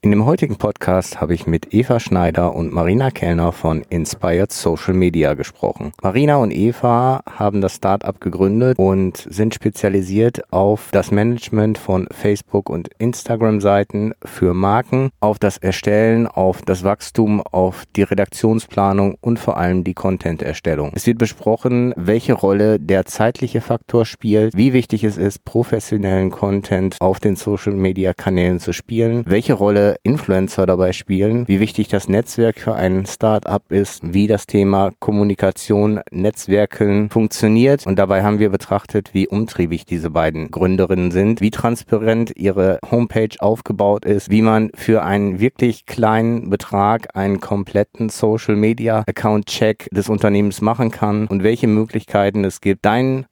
In dem heutigen Podcast habe ich mit Eva Schneider und Marina Kellner von Inspired Social Media gesprochen. Marina und Eva haben das Startup gegründet und sind spezialisiert auf das Management von Facebook und Instagram Seiten für Marken, auf das Erstellen, auf das Wachstum, auf die Redaktionsplanung und vor allem die Content Erstellung. Es wird besprochen, welche Rolle der zeitliche Faktor spielt, wie wichtig es ist, professionellen Content auf den Social Media Kanälen zu spielen, welche Rolle Influencer dabei spielen, wie wichtig das Netzwerk für ein Startup ist, wie das Thema Kommunikation, Netzwerken funktioniert. Und dabei haben wir betrachtet, wie umtriebig diese beiden Gründerinnen sind, wie transparent ihre Homepage aufgebaut ist, wie man für einen wirklich kleinen Betrag einen kompletten Social Media Account Check des Unternehmens machen kann und welche Möglichkeiten es gibt, deinen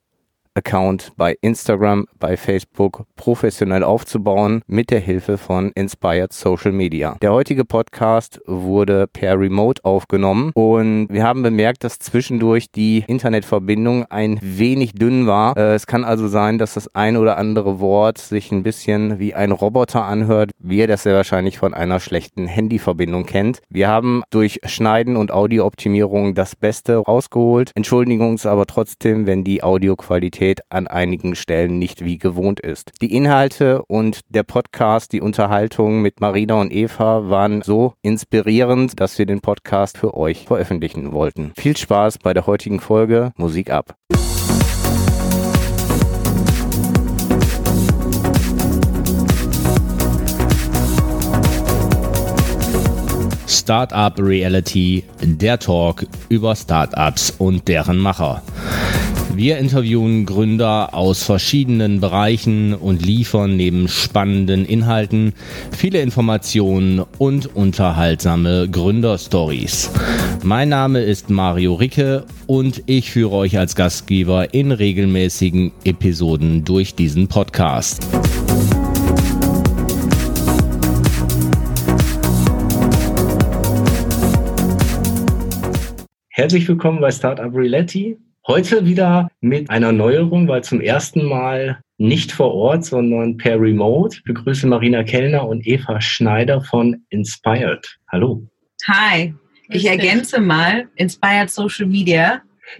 Account bei Instagram, bei Facebook professionell aufzubauen mit der Hilfe von Inspired Social Media. Der heutige Podcast wurde per Remote aufgenommen und wir haben bemerkt, dass zwischendurch die Internetverbindung ein wenig dünn war. Äh, es kann also sein, dass das ein oder andere Wort sich ein bisschen wie ein Roboter anhört, wie ihr das sehr wahrscheinlich von einer schlechten Handyverbindung kennt. Wir haben durch Schneiden und Audiooptimierung das Beste rausgeholt, entschuldigen uns aber trotzdem, wenn die Audioqualität Qualität an einigen Stellen nicht wie gewohnt ist. Die Inhalte und der Podcast, die Unterhaltung mit Marina und Eva waren so inspirierend, dass wir den Podcast für euch veröffentlichen wollten. Viel Spaß bei der heutigen Folge. Musik ab. Startup Reality, der Talk über Startups und deren Macher. Wir interviewen Gründer aus verschiedenen Bereichen und liefern neben spannenden Inhalten viele Informationen und unterhaltsame Gründerstories. Mein Name ist Mario Ricke und ich führe euch als Gastgeber in regelmäßigen Episoden durch diesen Podcast. Herzlich willkommen bei Startup Reality. Heute wieder mit einer Neuerung, weil zum ersten Mal nicht vor Ort, sondern per Remote. Ich begrüße Marina Kellner und Eva Schneider von Inspired. Hallo. Hi. Ich ergänze mal Inspired Social Media.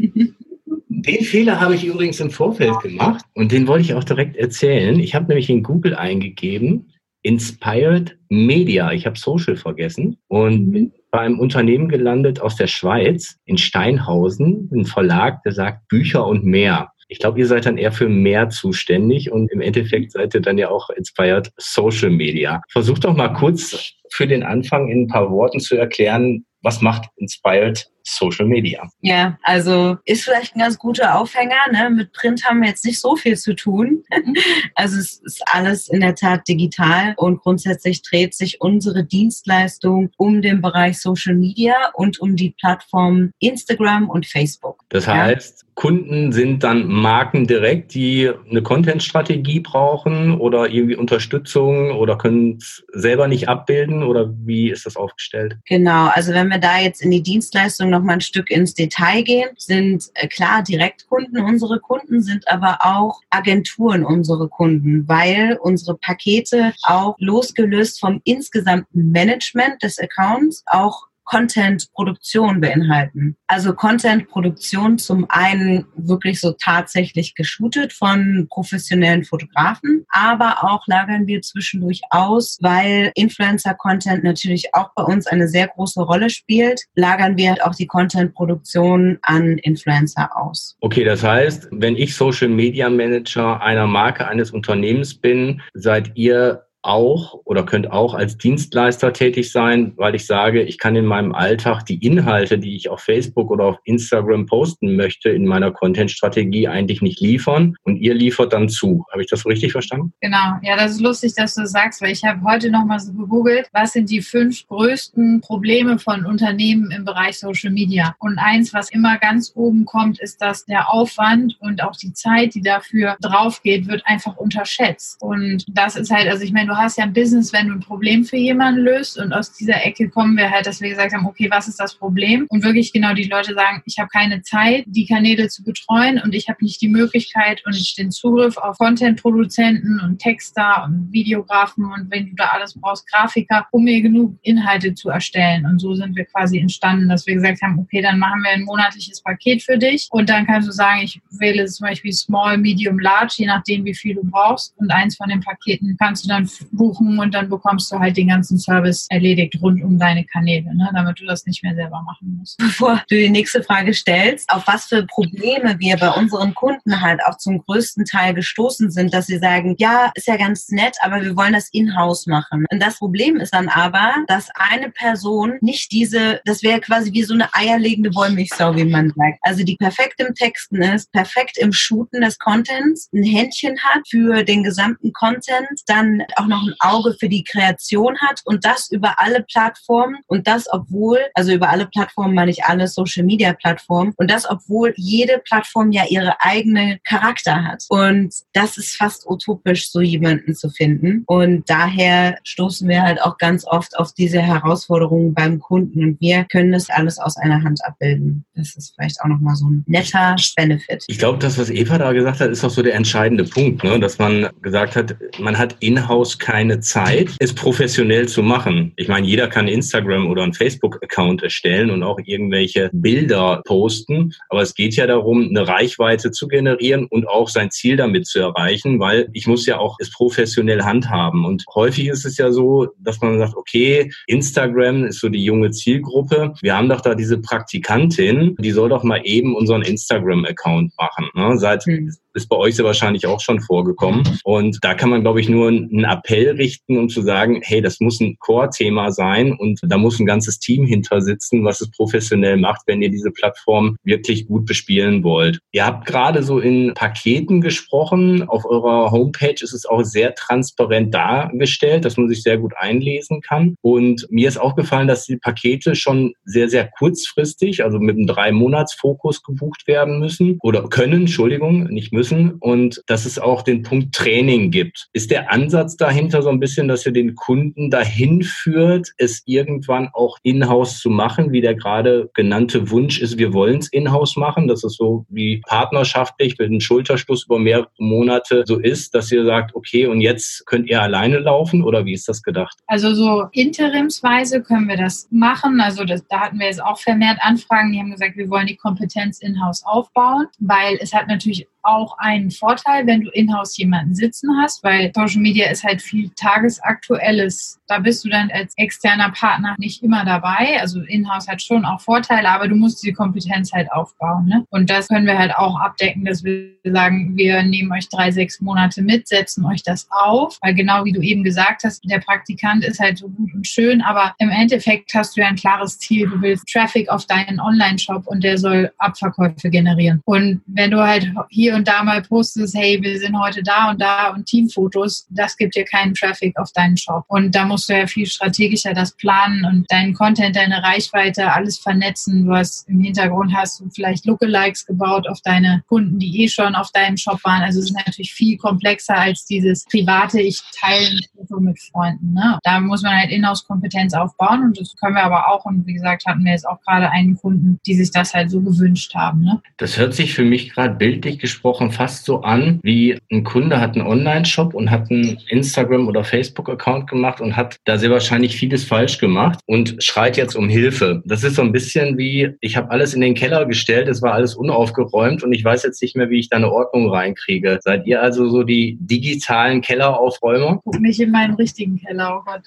Den Fehler habe ich übrigens im Vorfeld gemacht und den wollte ich auch direkt erzählen. Ich habe nämlich in Google eingegeben, Inspired Media. Ich habe Social vergessen und bin bei einem Unternehmen gelandet aus der Schweiz, in Steinhausen, ein Verlag, der sagt Bücher und mehr. Ich glaube, ihr seid dann eher für mehr zuständig und im Endeffekt seid ihr dann ja auch inspired Social Media. Versucht doch mal kurz für den Anfang in ein paar Worten zu erklären, was macht Inspired Social Media? Ja, also ist vielleicht ein ganz guter Aufhänger. Ne? Mit Print haben wir jetzt nicht so viel zu tun. Also es ist alles in der Tat digital und grundsätzlich dreht sich unsere Dienstleistung um den Bereich Social Media und um die Plattform Instagram und Facebook. Das heißt, ja? Kunden sind dann Marken direkt, die eine Content-Strategie brauchen oder irgendwie Unterstützung oder können es selber nicht abbilden oder wie ist das aufgestellt? Genau, also wenn wir da jetzt in die Dienstleistung noch mal ein Stück ins Detail gehen, sind äh, klar Direktkunden unsere Kunden, sind aber auch Agenturen unsere Kunden, weil unsere Pakete auch losgelöst vom insgesamten Management des Accounts auch Content-Produktion beinhalten. Also Content-Produktion zum einen wirklich so tatsächlich geshootet von professionellen Fotografen, aber auch lagern wir zwischendurch aus, weil Influencer-Content natürlich auch bei uns eine sehr große Rolle spielt, lagern wir auch die Content-Produktion an Influencer aus. Okay, das heißt, wenn ich Social Media Manager einer Marke eines Unternehmens bin, seid ihr auch oder könnt auch als Dienstleister tätig sein, weil ich sage, ich kann in meinem Alltag die Inhalte, die ich auf Facebook oder auf Instagram posten möchte, in meiner Content-Strategie eigentlich nicht liefern und ihr liefert dann zu. Habe ich das so richtig verstanden? Genau, ja, das ist lustig, dass du das sagst, weil ich habe heute nochmal so gegoogelt, was sind die fünf größten Probleme von Unternehmen im Bereich Social Media. Und eins, was immer ganz oben kommt, ist, dass der Aufwand und auch die Zeit, die dafür draufgeht, wird einfach unterschätzt. Und das ist halt, also ich meine, du hast ja ein Business, wenn du ein Problem für jemanden löst und aus dieser Ecke kommen wir halt, dass wir gesagt haben, okay, was ist das Problem? Und wirklich genau die Leute sagen, ich habe keine Zeit, die Kanäle zu betreuen und ich habe nicht die Möglichkeit und den Zugriff auf Content-Produzenten und Texter und Videografen und wenn du da alles brauchst, Grafiker, um mir genug Inhalte zu erstellen. Und so sind wir quasi entstanden, dass wir gesagt haben, okay, dann machen wir ein monatliches Paket für dich und dann kannst du sagen, ich wähle zum Beispiel Small, Medium, Large, je nachdem, wie viel du brauchst und eins von den Paketen kannst du dann buchen und dann bekommst du halt den ganzen Service erledigt rund um deine Kanäle, ne, damit du das nicht mehr selber machen musst. Bevor du die nächste Frage stellst, auf was für Probleme wir bei unseren Kunden halt auch zum größten Teil gestoßen sind, dass sie sagen, ja, ist ja ganz nett, aber wir wollen das in-house machen. Und das Problem ist dann aber, dass eine Person nicht diese, das wäre quasi wie so eine eierlegende Wollmilchsau, wie man sagt. Also die perfekt im Texten ist, perfekt im Shooten des Contents, ein Händchen hat für den gesamten Content, dann auch noch ein Auge für die Kreation hat und das über alle Plattformen und das obwohl, also über alle Plattformen meine ich alle Social Media Plattformen und das obwohl jede Plattform ja ihre eigene Charakter hat. Und das ist fast utopisch, so jemanden zu finden. Und daher stoßen wir halt auch ganz oft auf diese Herausforderungen beim Kunden und wir können das alles aus einer Hand abbilden. Das ist vielleicht auch nochmal so ein netter Benefit. Ich glaube, das, was Eva da gesagt hat, ist auch so der entscheidende Punkt, ne? dass man gesagt hat, man hat in-house keine Zeit, es professionell zu machen. Ich meine, jeder kann Instagram oder einen Facebook-Account erstellen und auch irgendwelche Bilder posten, aber es geht ja darum, eine Reichweite zu generieren und auch sein Ziel damit zu erreichen, weil ich muss ja auch es professionell handhaben. Und häufig ist es ja so, dass man sagt, okay, Instagram ist so die junge Zielgruppe. Wir haben doch da diese Praktikantin, die soll doch mal eben unseren Instagram-Account machen. Ne? Seit mhm ist bei euch sehr wahrscheinlich auch schon vorgekommen. Und da kann man, glaube ich, nur einen Appell richten, um zu sagen, hey, das muss ein Core-Thema sein und da muss ein ganzes Team hinter sitzen, was es professionell macht, wenn ihr diese Plattform wirklich gut bespielen wollt. Ihr habt gerade so in Paketen gesprochen. Auf eurer Homepage ist es auch sehr transparent dargestellt, dass man sich sehr gut einlesen kann. Und mir ist auch gefallen, dass die Pakete schon sehr, sehr kurzfristig, also mit einem Drei-Monats-Fokus gebucht werden müssen oder können, Entschuldigung, nicht müssen müssen und dass es auch den Punkt Training gibt. Ist der Ansatz dahinter so ein bisschen, dass ihr den Kunden dahin führt, es irgendwann auch in-house zu machen, wie der gerade genannte Wunsch ist, wir wollen es in-house machen, dass es so wie partnerschaftlich mit einem Schulterschluss über mehrere Monate so ist, dass ihr sagt, okay, und jetzt könnt ihr alleine laufen oder wie ist das gedacht? Also so interimsweise können wir das machen. Also das, da hatten wir jetzt auch vermehrt Anfragen, die haben gesagt, wir wollen die Kompetenz in-house aufbauen, weil es hat natürlich auch einen Vorteil, wenn du in-house jemanden sitzen hast, weil Social Media ist halt viel tagesaktuelles. Da bist du dann als externer Partner nicht immer dabei. Also in-house hat schon auch Vorteile, aber du musst die Kompetenz halt aufbauen. Ne? Und das können wir halt auch abdecken, dass wir sagen, wir nehmen euch drei, sechs Monate mit, setzen euch das auf, weil genau wie du eben gesagt hast, der Praktikant ist halt so gut und schön, aber im Endeffekt hast du ja ein klares Ziel. Du willst Traffic auf deinen Online-Shop und der soll Abverkäufe generieren. Und wenn du halt hier und da mal postest, hey, wir sind heute da und da und Teamfotos, das gibt dir keinen Traffic auf deinen Shop. Und da musst du ja viel strategischer das planen und deinen Content, deine Reichweite, alles vernetzen. Du hast im Hintergrund hast du vielleicht Lookalikes gebaut auf deine Kunden, die eh schon auf deinem Shop waren. Also es ist natürlich viel komplexer als dieses private, ich teile Foto mit Freunden. Ne? Da muss man halt Inhouse-Kompetenz aufbauen und das können wir aber auch. Und wie gesagt, hatten wir jetzt auch gerade einen Kunden, die sich das halt so gewünscht haben. Ne? Das hört sich für mich gerade bildlich gesprochen fast so an, wie ein Kunde hat einen Online-Shop und hat einen Instagram- oder Facebook-Account gemacht und hat da sehr wahrscheinlich vieles falsch gemacht und schreit jetzt um Hilfe. Das ist so ein bisschen wie, ich habe alles in den Keller gestellt, es war alles unaufgeräumt und ich weiß jetzt nicht mehr, wie ich da eine Ordnung reinkriege. Seid ihr also so die digitalen Kelleraufräumer? Mich in meinen richtigen Keller. Oh Gott,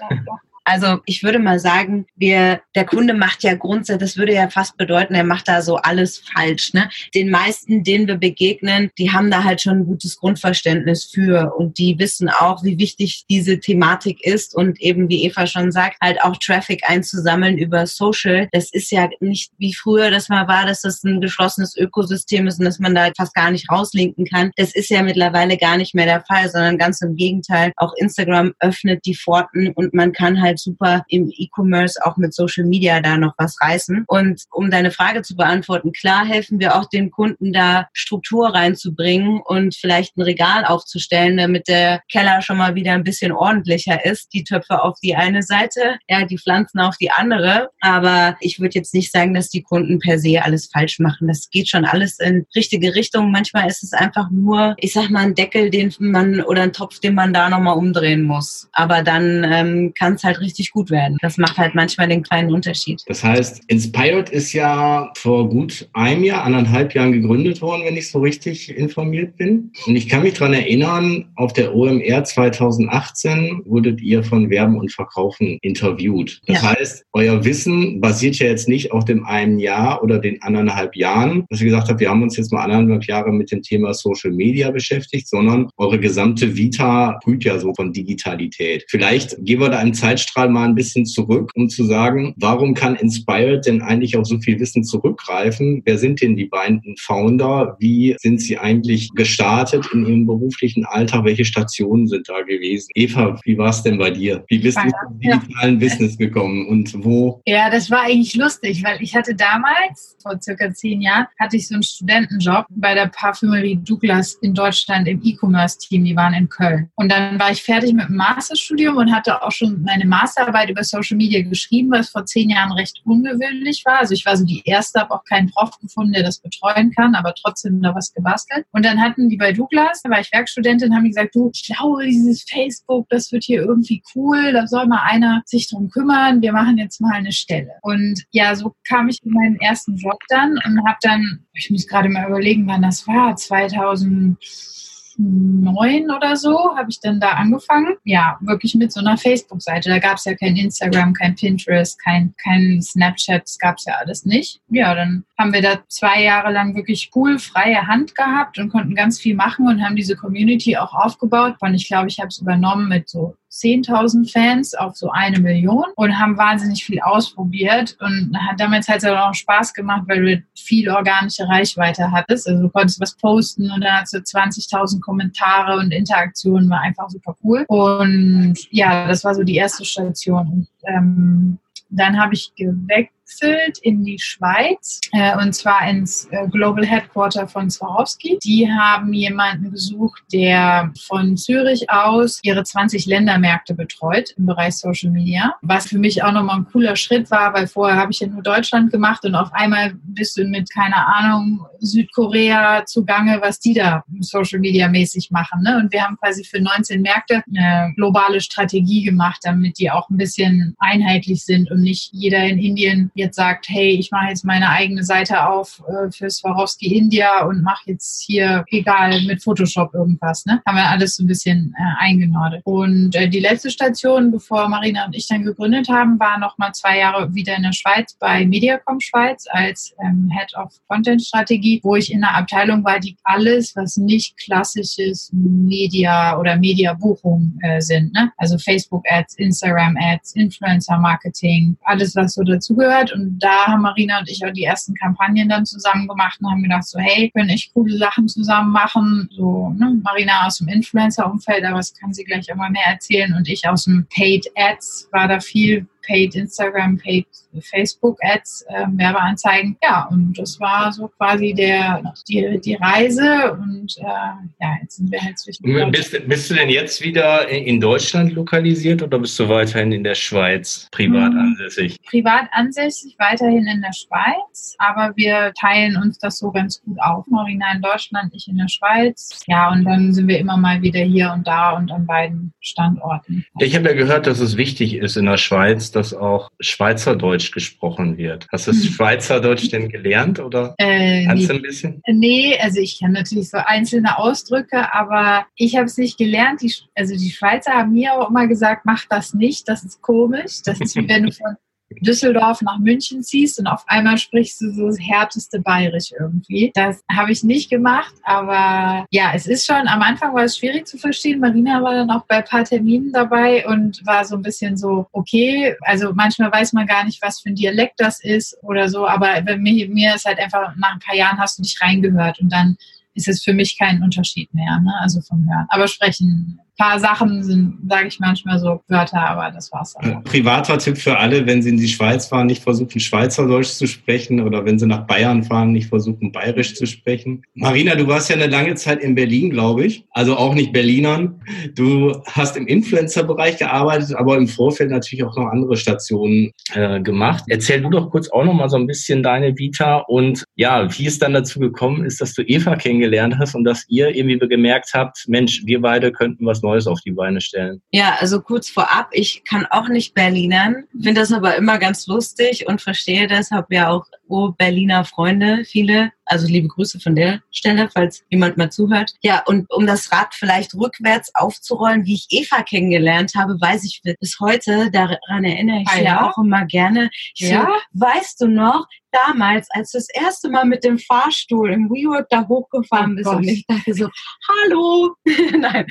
Also ich würde mal sagen, wir, der Kunde macht ja grundsätzlich, das würde ja fast bedeuten, er macht da so alles falsch. Ne? Den meisten, denen wir begegnen, die haben da halt schon ein gutes Grundverständnis für und die wissen auch, wie wichtig diese Thematik ist und eben, wie Eva schon sagt, halt auch Traffic einzusammeln über Social. Das ist ja nicht wie früher, dass man war, dass das ein geschlossenes Ökosystem ist und dass man da fast gar nicht rauslinken kann. Das ist ja mittlerweile gar nicht mehr der Fall, sondern ganz im Gegenteil. Auch Instagram öffnet die Pforten und man kann halt halt super im E-Commerce auch mit Social Media da noch was reißen. Und um deine Frage zu beantworten, klar helfen wir auch den Kunden da Struktur reinzubringen und vielleicht ein Regal aufzustellen, damit der Keller schon mal wieder ein bisschen ordentlicher ist. Die Töpfe auf die eine Seite, ja, die Pflanzen auf die andere. Aber ich würde jetzt nicht sagen, dass die Kunden per se alles falsch machen. Das geht schon alles in richtige Richtung. Manchmal ist es einfach nur, ich sag mal, ein Deckel, den man oder ein Topf, den man da nochmal umdrehen muss. Aber dann ähm, kann es halt richtig gut werden. Das macht halt manchmal den kleinen Unterschied. Das heißt, Inspired ist ja vor gut einem Jahr, anderthalb Jahren gegründet worden, wenn ich so richtig informiert bin. Und ich kann mich daran erinnern, auf der OMR 2018 wurdet ihr von Werben und Verkaufen interviewt. Das ja. heißt, euer Wissen basiert ja jetzt nicht auf dem einen Jahr oder den anderthalb Jahren, dass ihr gesagt habt, wir haben uns jetzt mal anderthalb Jahre mit dem Thema Social Media beschäftigt, sondern eure gesamte Vita brüht ja so von Digitalität. Vielleicht gehen wir da einen Zeitstrahl mal ein bisschen zurück, um zu sagen, warum kann Inspired denn eigentlich auf so viel Wissen zurückgreifen? Wer sind denn die beiden Founder? Wie sind sie eigentlich gestartet in ihrem beruflichen Alltag? Welche Stationen sind da gewesen? Eva, wie war es denn bei dir? Wie bist du zum digitalen ja. Business gekommen und wo? Ja, das war eigentlich lustig, weil ich hatte damals, vor circa zehn Jahren, hatte ich so einen Studentenjob bei der Parfümerie Douglas in Deutschland im E-Commerce-Team. Die waren in Köln. Und dann war ich fertig mit dem Masterstudium und hatte auch schon meine Masterarbeit über Social Media geschrieben, was vor zehn Jahren recht ungewöhnlich war. Also ich war so die erste, habe auch keinen Prof gefunden, der das betreuen kann, aber trotzdem da was gebastelt. Und dann hatten die bei Douglas, da war ich Werkstudentin, haben die gesagt, du, ich glaube, dieses Facebook, das wird hier irgendwie cool, da soll mal einer sich drum kümmern, wir machen jetzt mal eine Stelle. Und ja, so kam ich in meinen ersten Job dann und habe dann, ich muss gerade mal überlegen, wann das war, 2000 neun oder so habe ich dann da angefangen. Ja, wirklich mit so einer Facebook-Seite. Da gab es ja kein Instagram, kein Pinterest, kein, kein Snapchat, das gab es ja alles nicht. Ja, dann haben wir da zwei Jahre lang wirklich cool freie Hand gehabt und konnten ganz viel machen und haben diese Community auch aufgebaut. Und ich glaube, ich habe es übernommen mit so 10.000 Fans auf so eine Million und haben wahnsinnig viel ausprobiert und hat damals halt auch Spaß gemacht, weil du viel organische Reichweite hattest. Also du konntest was posten und dann hast du 20.000 Kommentare und Interaktionen, war einfach super cool. Und ja, das war so die erste Station. Und, ähm, dann habe ich geweckt gewechselt in die Schweiz äh, und zwar ins äh, Global Headquarter von Swarovski. Die haben jemanden gesucht, der von Zürich aus ihre 20 Ländermärkte betreut im Bereich Social Media, was für mich auch nochmal ein cooler Schritt war, weil vorher habe ich ja nur Deutschland gemacht und auf einmal bist du mit, keine Ahnung, Südkorea zugange, was die da Social Media mäßig machen. Ne? Und wir haben quasi für 19 Märkte eine globale Strategie gemacht, damit die auch ein bisschen einheitlich sind und nicht jeder in Indien jetzt sagt, hey, ich mache jetzt meine eigene Seite auf äh, für Swarovski India und mache jetzt hier, egal, mit Photoshop irgendwas. Ne? Haben wir alles so ein bisschen äh, eingenordet. Und äh, die letzte Station, bevor Marina und ich dann gegründet haben, war noch mal zwei Jahre wieder in der Schweiz bei Mediacom Schweiz als ähm, Head of Content Strategie, wo ich in einer Abteilung war, die alles, was nicht klassisches Media oder Media-Buchung äh, sind. Ne? Also Facebook-Ads, Instagram-Ads, Influencer-Marketing, alles, was so dazugehört und da haben Marina und ich auch die ersten Kampagnen dann zusammen gemacht und haben gedacht, so hey, können echt coole Sachen zusammen machen. So, ne, Marina aus dem Influencer-Umfeld, aber das kann sie gleich mal mehr erzählen. Und ich aus dem Paid Ads war da viel Paid Instagram, Paid Facebook Ads, äh, Werbeanzeigen. Ja, und das war so quasi der, die, die Reise und äh, ja, jetzt sind wir halt zwischen. Bist, bist, du denn jetzt wieder in Deutschland lokalisiert oder bist du weiterhin in der Schweiz privat hm, ansässig? Privat ansässig, weiterhin in der Schweiz, aber wir teilen uns das so ganz gut auf. Marina in Deutschland, ich in der Schweiz. Ja, und dann sind wir immer mal wieder hier und da und an beiden Standorten. Ich habe ja gehört, dass es wichtig ist in der Schweiz, dass auch Schweizerdeutsch gesprochen wird. Hast du hm. Schweizerdeutsch denn gelernt oder äh, kannst nee. du ein bisschen? Nee, also ich kann natürlich so einzelne Ausdrücke, aber ich habe es nicht gelernt. Die, also die Schweizer haben mir auch immer gesagt, mach das nicht, das ist komisch. Das ist wie wenn du von Düsseldorf nach München ziehst und auf einmal sprichst du so das härteste Bayerisch irgendwie. Das habe ich nicht gemacht, aber ja, es ist schon, am Anfang war es schwierig zu verstehen. Marina war dann auch bei ein paar Terminen dabei und war so ein bisschen so, okay, also manchmal weiß man gar nicht, was für ein Dialekt das ist oder so, aber bei mir, mir ist halt einfach, nach ein paar Jahren hast du dich reingehört und dann ist es für mich kein Unterschied mehr, ne? also vom Hören. Aber sprechen paar Sachen sind, sage ich manchmal so Wörter, aber das war's dann. Privater Tipp für alle, wenn Sie in die Schweiz fahren, nicht versuchen, Schweizerdeutsch zu sprechen oder wenn Sie nach Bayern fahren, nicht versuchen, Bayerisch zu sprechen. Marina, du warst ja eine lange Zeit in Berlin, glaube ich. Also auch nicht Berlinern. Du hast im Influencer-Bereich gearbeitet, aber im Vorfeld natürlich auch noch andere Stationen äh, gemacht. Erzähl du doch kurz auch noch mal so ein bisschen deine Vita und ja, wie es dann dazu gekommen ist, dass du Eva kennengelernt hast und dass ihr irgendwie gemerkt habt, Mensch, wir beide könnten was Neues auf die Beine stellen. Ja, also kurz vorab, ich kann auch nicht Berlinern, finde das aber immer ganz lustig und verstehe das, habe ja auch Berliner Freunde, viele also liebe Grüße von der Stelle, falls jemand mal zuhört. Ja, und um das Rad vielleicht rückwärts aufzurollen, wie ich Eva kennengelernt habe, weiß ich bis heute, daran erinnere ich ah, ja auch immer gerne. Ich ja? So, weißt du noch, damals, als du das erste Mal mit dem Fahrstuhl im WeWork da hochgefahren oh bist und ich dachte so, hallo. Nein,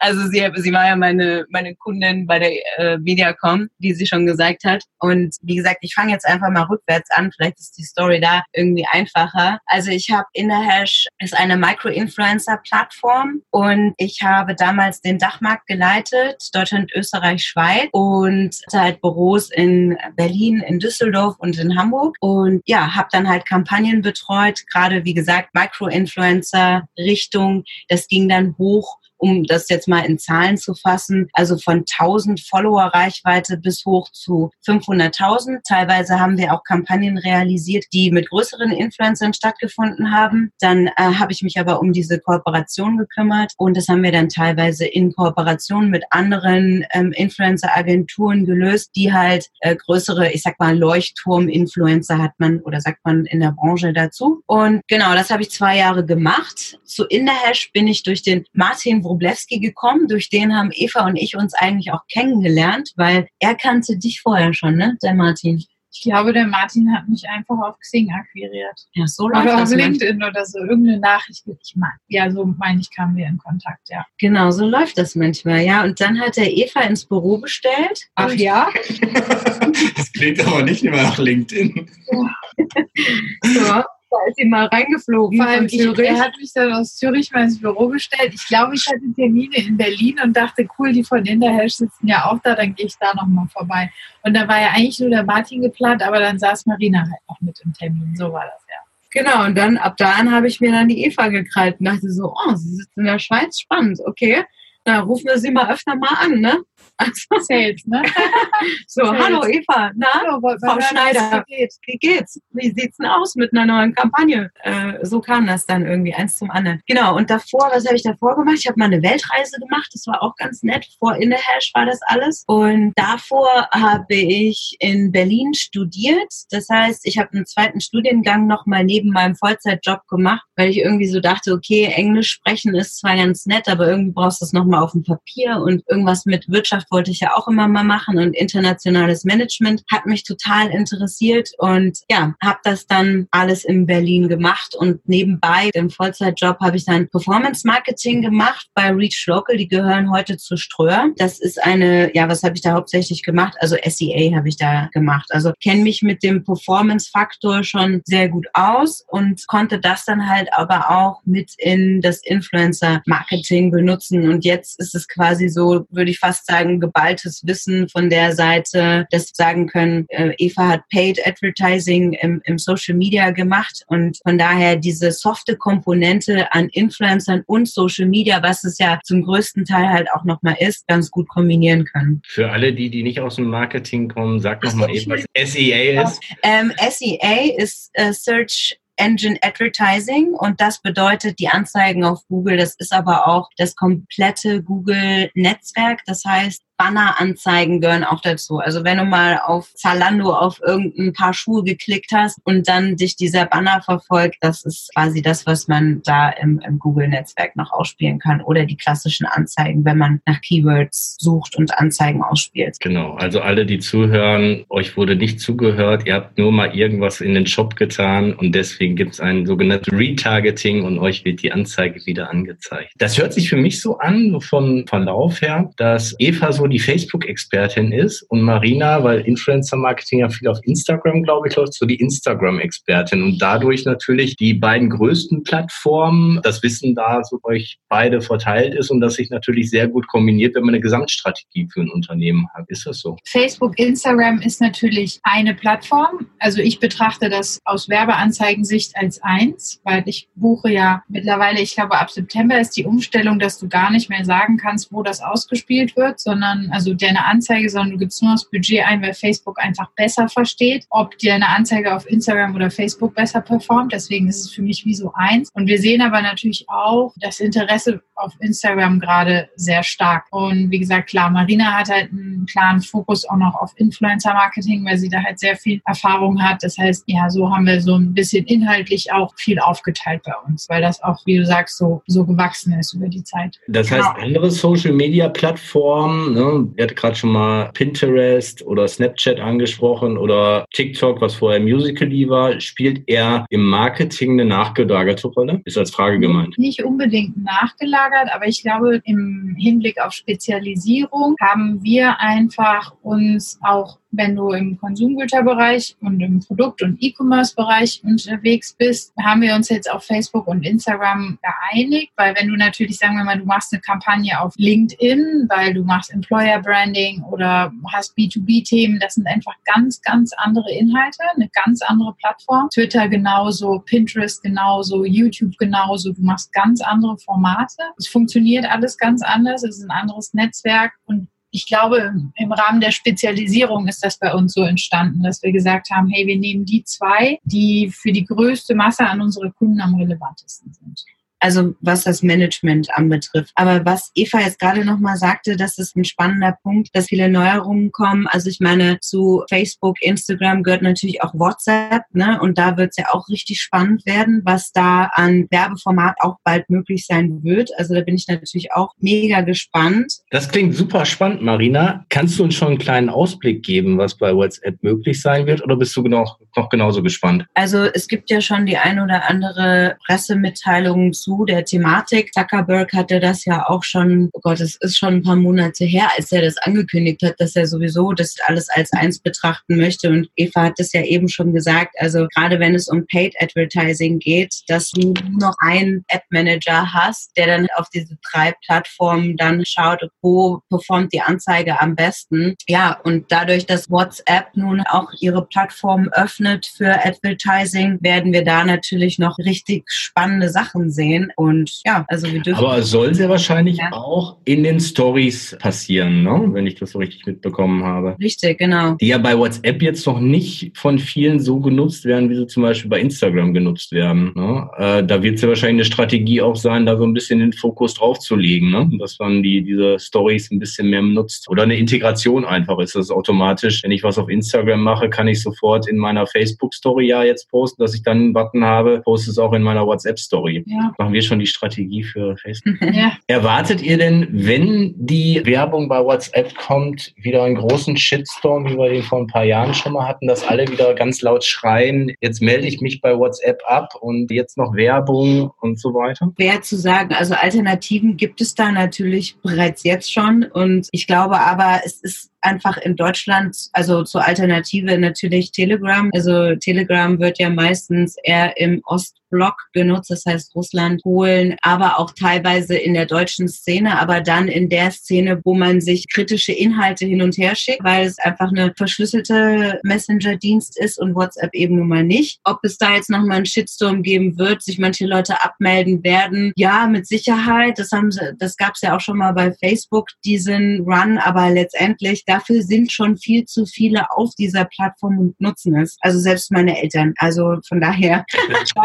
also sie, sie war ja meine, meine Kundin bei der äh, Mediacom, die sie schon gesagt hat. Und wie gesagt, ich fange jetzt einfach mal rückwärts an. Vielleicht ist die Story da irgendwie einfacher. Also ich habe Innerhash ist eine Micro-Influencer-Plattform und ich habe damals den Dachmarkt geleitet, Deutschland, Österreich, Schweiz und hatte halt Büros in Berlin, in Düsseldorf und in Hamburg und ja, habe dann halt Kampagnen betreut, gerade wie gesagt Micro-Influencer Richtung, das ging dann hoch um das jetzt mal in Zahlen zu fassen, also von 1000 Follower Reichweite bis hoch zu 500.000. Teilweise haben wir auch Kampagnen realisiert, die mit größeren Influencern stattgefunden haben. Dann äh, habe ich mich aber um diese Kooperation gekümmert und das haben wir dann teilweise in Kooperation mit anderen ähm, Influencer-Agenturen gelöst, die halt äh, größere, ich sag mal, Leuchtturm-Influencer hat man oder sagt man in der Branche dazu. Und genau, das habe ich zwei Jahre gemacht. Zu Inderhash bin ich durch den Martin Wroblewski gekommen. Durch den haben Eva und ich uns eigentlich auch kennengelernt, weil er kannte dich vorher schon, ne, der Martin? Ich glaube, der Martin hat mich einfach auf Xing akquiriert. Ja, so läuft Oder auf LinkedIn manchmal. oder so. Irgendeine Nachricht. Ich meine, ja, so meine ich, kamen wir in Kontakt, ja. Genau, so läuft das manchmal, ja. Und dann hat er Eva ins Büro bestellt. Ach ja? das klingt aber nicht immer nach LinkedIn. so. Da ist sie mal reingeflogen. Vor allem ich, er hat mich dann aus Zürich mal ins Büro bestellt. Ich glaube, ich hatte Termine in Berlin und dachte, cool, die von Interhash sitzen ja auch da, dann gehe ich da nochmal vorbei. Und da war ja eigentlich nur der Martin geplant, aber dann saß Marina halt auch mit im Termin. So war das ja. Genau, und dann ab da an habe ich mir dann die Eva gekrallt und dachte so, oh, sie sitzt in der Schweiz, spannend, okay. Na, rufen wir sie mal öfter mal an, ne? Also, Sales, ne? so, Sales. hallo Eva, na, hallo, Frau Schneider, wie geht's? Wie sieht's denn aus mit einer neuen Kampagne? Äh, so kam das dann irgendwie eins zum anderen. Genau, und davor, was habe ich davor gemacht? Ich habe mal eine Weltreise gemacht, das war auch ganz nett. Vor In the Hash war das alles. Und davor habe ich in Berlin studiert. Das heißt, ich habe einen zweiten Studiengang nochmal neben meinem Vollzeitjob gemacht, weil ich irgendwie so dachte, okay, Englisch sprechen ist zwar ganz nett, aber irgendwie brauchst du es nochmal auf dem Papier und irgendwas mit Wirtschaft wollte ich ja auch immer mal machen und internationales Management hat mich total interessiert und ja, habe das dann alles in Berlin gemacht und nebenbei im Vollzeitjob habe ich dann Performance Marketing gemacht bei Reach Local, die gehören heute zu Ströer. Das ist eine, ja, was habe ich da hauptsächlich gemacht? Also SEA habe ich da gemacht. Also kenne mich mit dem Performance Faktor schon sehr gut aus und konnte das dann halt aber auch mit in das Influencer Marketing benutzen und jetzt ist es quasi so, würde ich fast sagen, geballtes Wissen von der Seite, dass sagen können, äh, Eva hat Paid Advertising im, im Social Media gemacht und von daher diese softe Komponente an Influencern und Social Media, was es ja zum größten Teil halt auch nochmal ist, ganz gut kombinieren können. Für alle, die, die nicht aus dem Marketing kommen, sag nochmal eben, was SEA ist. Ähm, SEA ist äh, Search Engine Advertising und das bedeutet die Anzeigen auf Google. Das ist aber auch das komplette Google-Netzwerk. Das heißt, Banner-Anzeigen gehören auch dazu. Also wenn du mal auf Zalando auf irgendein paar Schuhe geklickt hast und dann dich dieser Banner verfolgt, das ist quasi das, was man da im, im Google-Netzwerk noch ausspielen kann. Oder die klassischen Anzeigen, wenn man nach Keywords sucht und Anzeigen ausspielt. Genau, also alle, die zuhören, euch wurde nicht zugehört, ihr habt nur mal irgendwas in den Shop getan und deswegen gibt es ein sogenanntes Retargeting und euch wird die Anzeige wieder angezeigt. Das hört sich für mich so an, vom Verlauf her, dass Eva so die Facebook-Expertin ist und Marina, weil Influencer-Marketing ja viel auf Instagram, glaube ich, läuft, so die Instagram-Expertin und dadurch natürlich die beiden größten Plattformen, das Wissen da so euch beide verteilt ist und das sich natürlich sehr gut kombiniert, wenn man eine Gesamtstrategie für ein Unternehmen hat. Ist das so? Facebook, Instagram ist natürlich eine Plattform. Also ich betrachte das aus Werbeanzeigensicht als eins, weil ich buche ja mittlerweile, ich glaube, ab September ist die Umstellung, dass du gar nicht mehr sagen kannst, wo das ausgespielt wird, sondern also deine Anzeige, sondern du gibst nur das Budget ein, weil Facebook einfach besser versteht, ob deine Anzeige auf Instagram oder Facebook besser performt. Deswegen ist es für mich wie so eins. Und wir sehen aber natürlich auch das Interesse auf Instagram gerade sehr stark. Und wie gesagt, klar, Marina hat halt einen klaren Fokus auch noch auf Influencer-Marketing, weil sie da halt sehr viel Erfahrung hat. Das heißt, ja, so haben wir so ein bisschen inhaltlich auch viel aufgeteilt bei uns, weil das auch, wie du sagst, so, so gewachsen ist über die Zeit. Das heißt, genau. andere Social-Media-Plattformen, ne, ihr hattet gerade schon mal Pinterest oder Snapchat angesprochen oder TikTok, was vorher Musical.ly war, spielt er im Marketing eine nachgelagerte Rolle? Ist als Frage gemeint. Nicht unbedingt nachgelagert, aber ich glaube, im Hinblick auf Spezialisierung haben wir einfach uns auch wenn du im Konsumgüterbereich und im Produkt- und E-Commerce-Bereich unterwegs bist, haben wir uns jetzt auf Facebook und Instagram geeinigt, weil wenn du natürlich, sagen wir mal, du machst eine Kampagne auf LinkedIn, weil du machst Employer Branding oder hast B2B-Themen, das sind einfach ganz, ganz andere Inhalte, eine ganz andere Plattform. Twitter genauso, Pinterest genauso, YouTube genauso. Du machst ganz andere Formate. Es funktioniert alles ganz anders. Es ist ein anderes Netzwerk und ich glaube, im Rahmen der Spezialisierung ist das bei uns so entstanden, dass wir gesagt haben, hey, wir nehmen die zwei, die für die größte Masse an unsere Kunden am relevantesten sind also was das Management anbetrifft. Aber was Eva jetzt gerade nochmal sagte, das ist ein spannender Punkt, dass viele Neuerungen kommen. Also ich meine, zu Facebook, Instagram gehört natürlich auch WhatsApp, ne? Und da wird es ja auch richtig spannend werden, was da an Werbeformat auch bald möglich sein wird. Also da bin ich natürlich auch mega gespannt. Das klingt super spannend, Marina. Kannst du uns schon einen kleinen Ausblick geben, was bei WhatsApp möglich sein wird, oder bist du noch, noch genauso gespannt? Also es gibt ja schon die ein oder andere Pressemitteilung zu der Thematik. Zuckerberg hatte das ja auch schon, oh Gott, es ist schon ein paar Monate her, als er das angekündigt hat, dass er sowieso das alles als eins betrachten möchte. Und Eva hat es ja eben schon gesagt, also gerade wenn es um Paid Advertising geht, dass du noch einen App Manager hast, der dann auf diese drei Plattformen dann schaut, wo performt die Anzeige am besten. Ja, und dadurch, dass WhatsApp nun auch ihre Plattform öffnet für Advertising, werden wir da natürlich noch richtig spannende Sachen sehen sehen. Und ja, also wir dürfen. Aber es soll sehr wahrscheinlich ja. auch in den Stories passieren, ne? wenn ich das so richtig mitbekommen habe. Richtig, genau. Die ja bei WhatsApp jetzt noch nicht von vielen so genutzt werden, wie sie zum Beispiel bei Instagram genutzt werden. Ne? Äh, da wird es ja wahrscheinlich eine Strategie auch sein, da so ein bisschen den Fokus drauf zu legen, ne? dass man die, diese Stories ein bisschen mehr nutzt. Oder eine Integration einfach ist das automatisch. Wenn ich was auf Instagram mache, kann ich sofort in meiner Facebook-Story ja jetzt posten, dass ich dann einen Button habe, poste es auch in meiner WhatsApp-Story. Ja machen wir schon die Strategie für Facebook. Ja. Erwartet ihr denn, wenn die Werbung bei WhatsApp kommt, wieder einen großen Shitstorm, wie wir den vor ein paar Jahren schon mal hatten, dass alle wieder ganz laut schreien, jetzt melde ich mich bei WhatsApp ab und jetzt noch Werbung und so weiter? Schwer zu sagen. Also Alternativen gibt es da natürlich bereits jetzt schon und ich glaube aber, es ist einfach in Deutschland, also zur Alternative natürlich Telegram. Also Telegram wird ja meistens eher im Ostblock genutzt, das heißt Russland, Polen, aber auch teilweise in der deutschen Szene, aber dann in der Szene, wo man sich kritische Inhalte hin und her schickt, weil es einfach eine verschlüsselte Messenger-Dienst ist und WhatsApp eben nun mal nicht. Ob es da jetzt nochmal einen Shitstorm geben wird, sich manche Leute abmelden werden, ja, mit Sicherheit. Das haben sie, das gab es ja auch schon mal bei Facebook, diesen Run, aber letztendlich, da dafür sind schon viel zu viele auf dieser Plattform und nutzen es. Also selbst meine Eltern. Also von daher.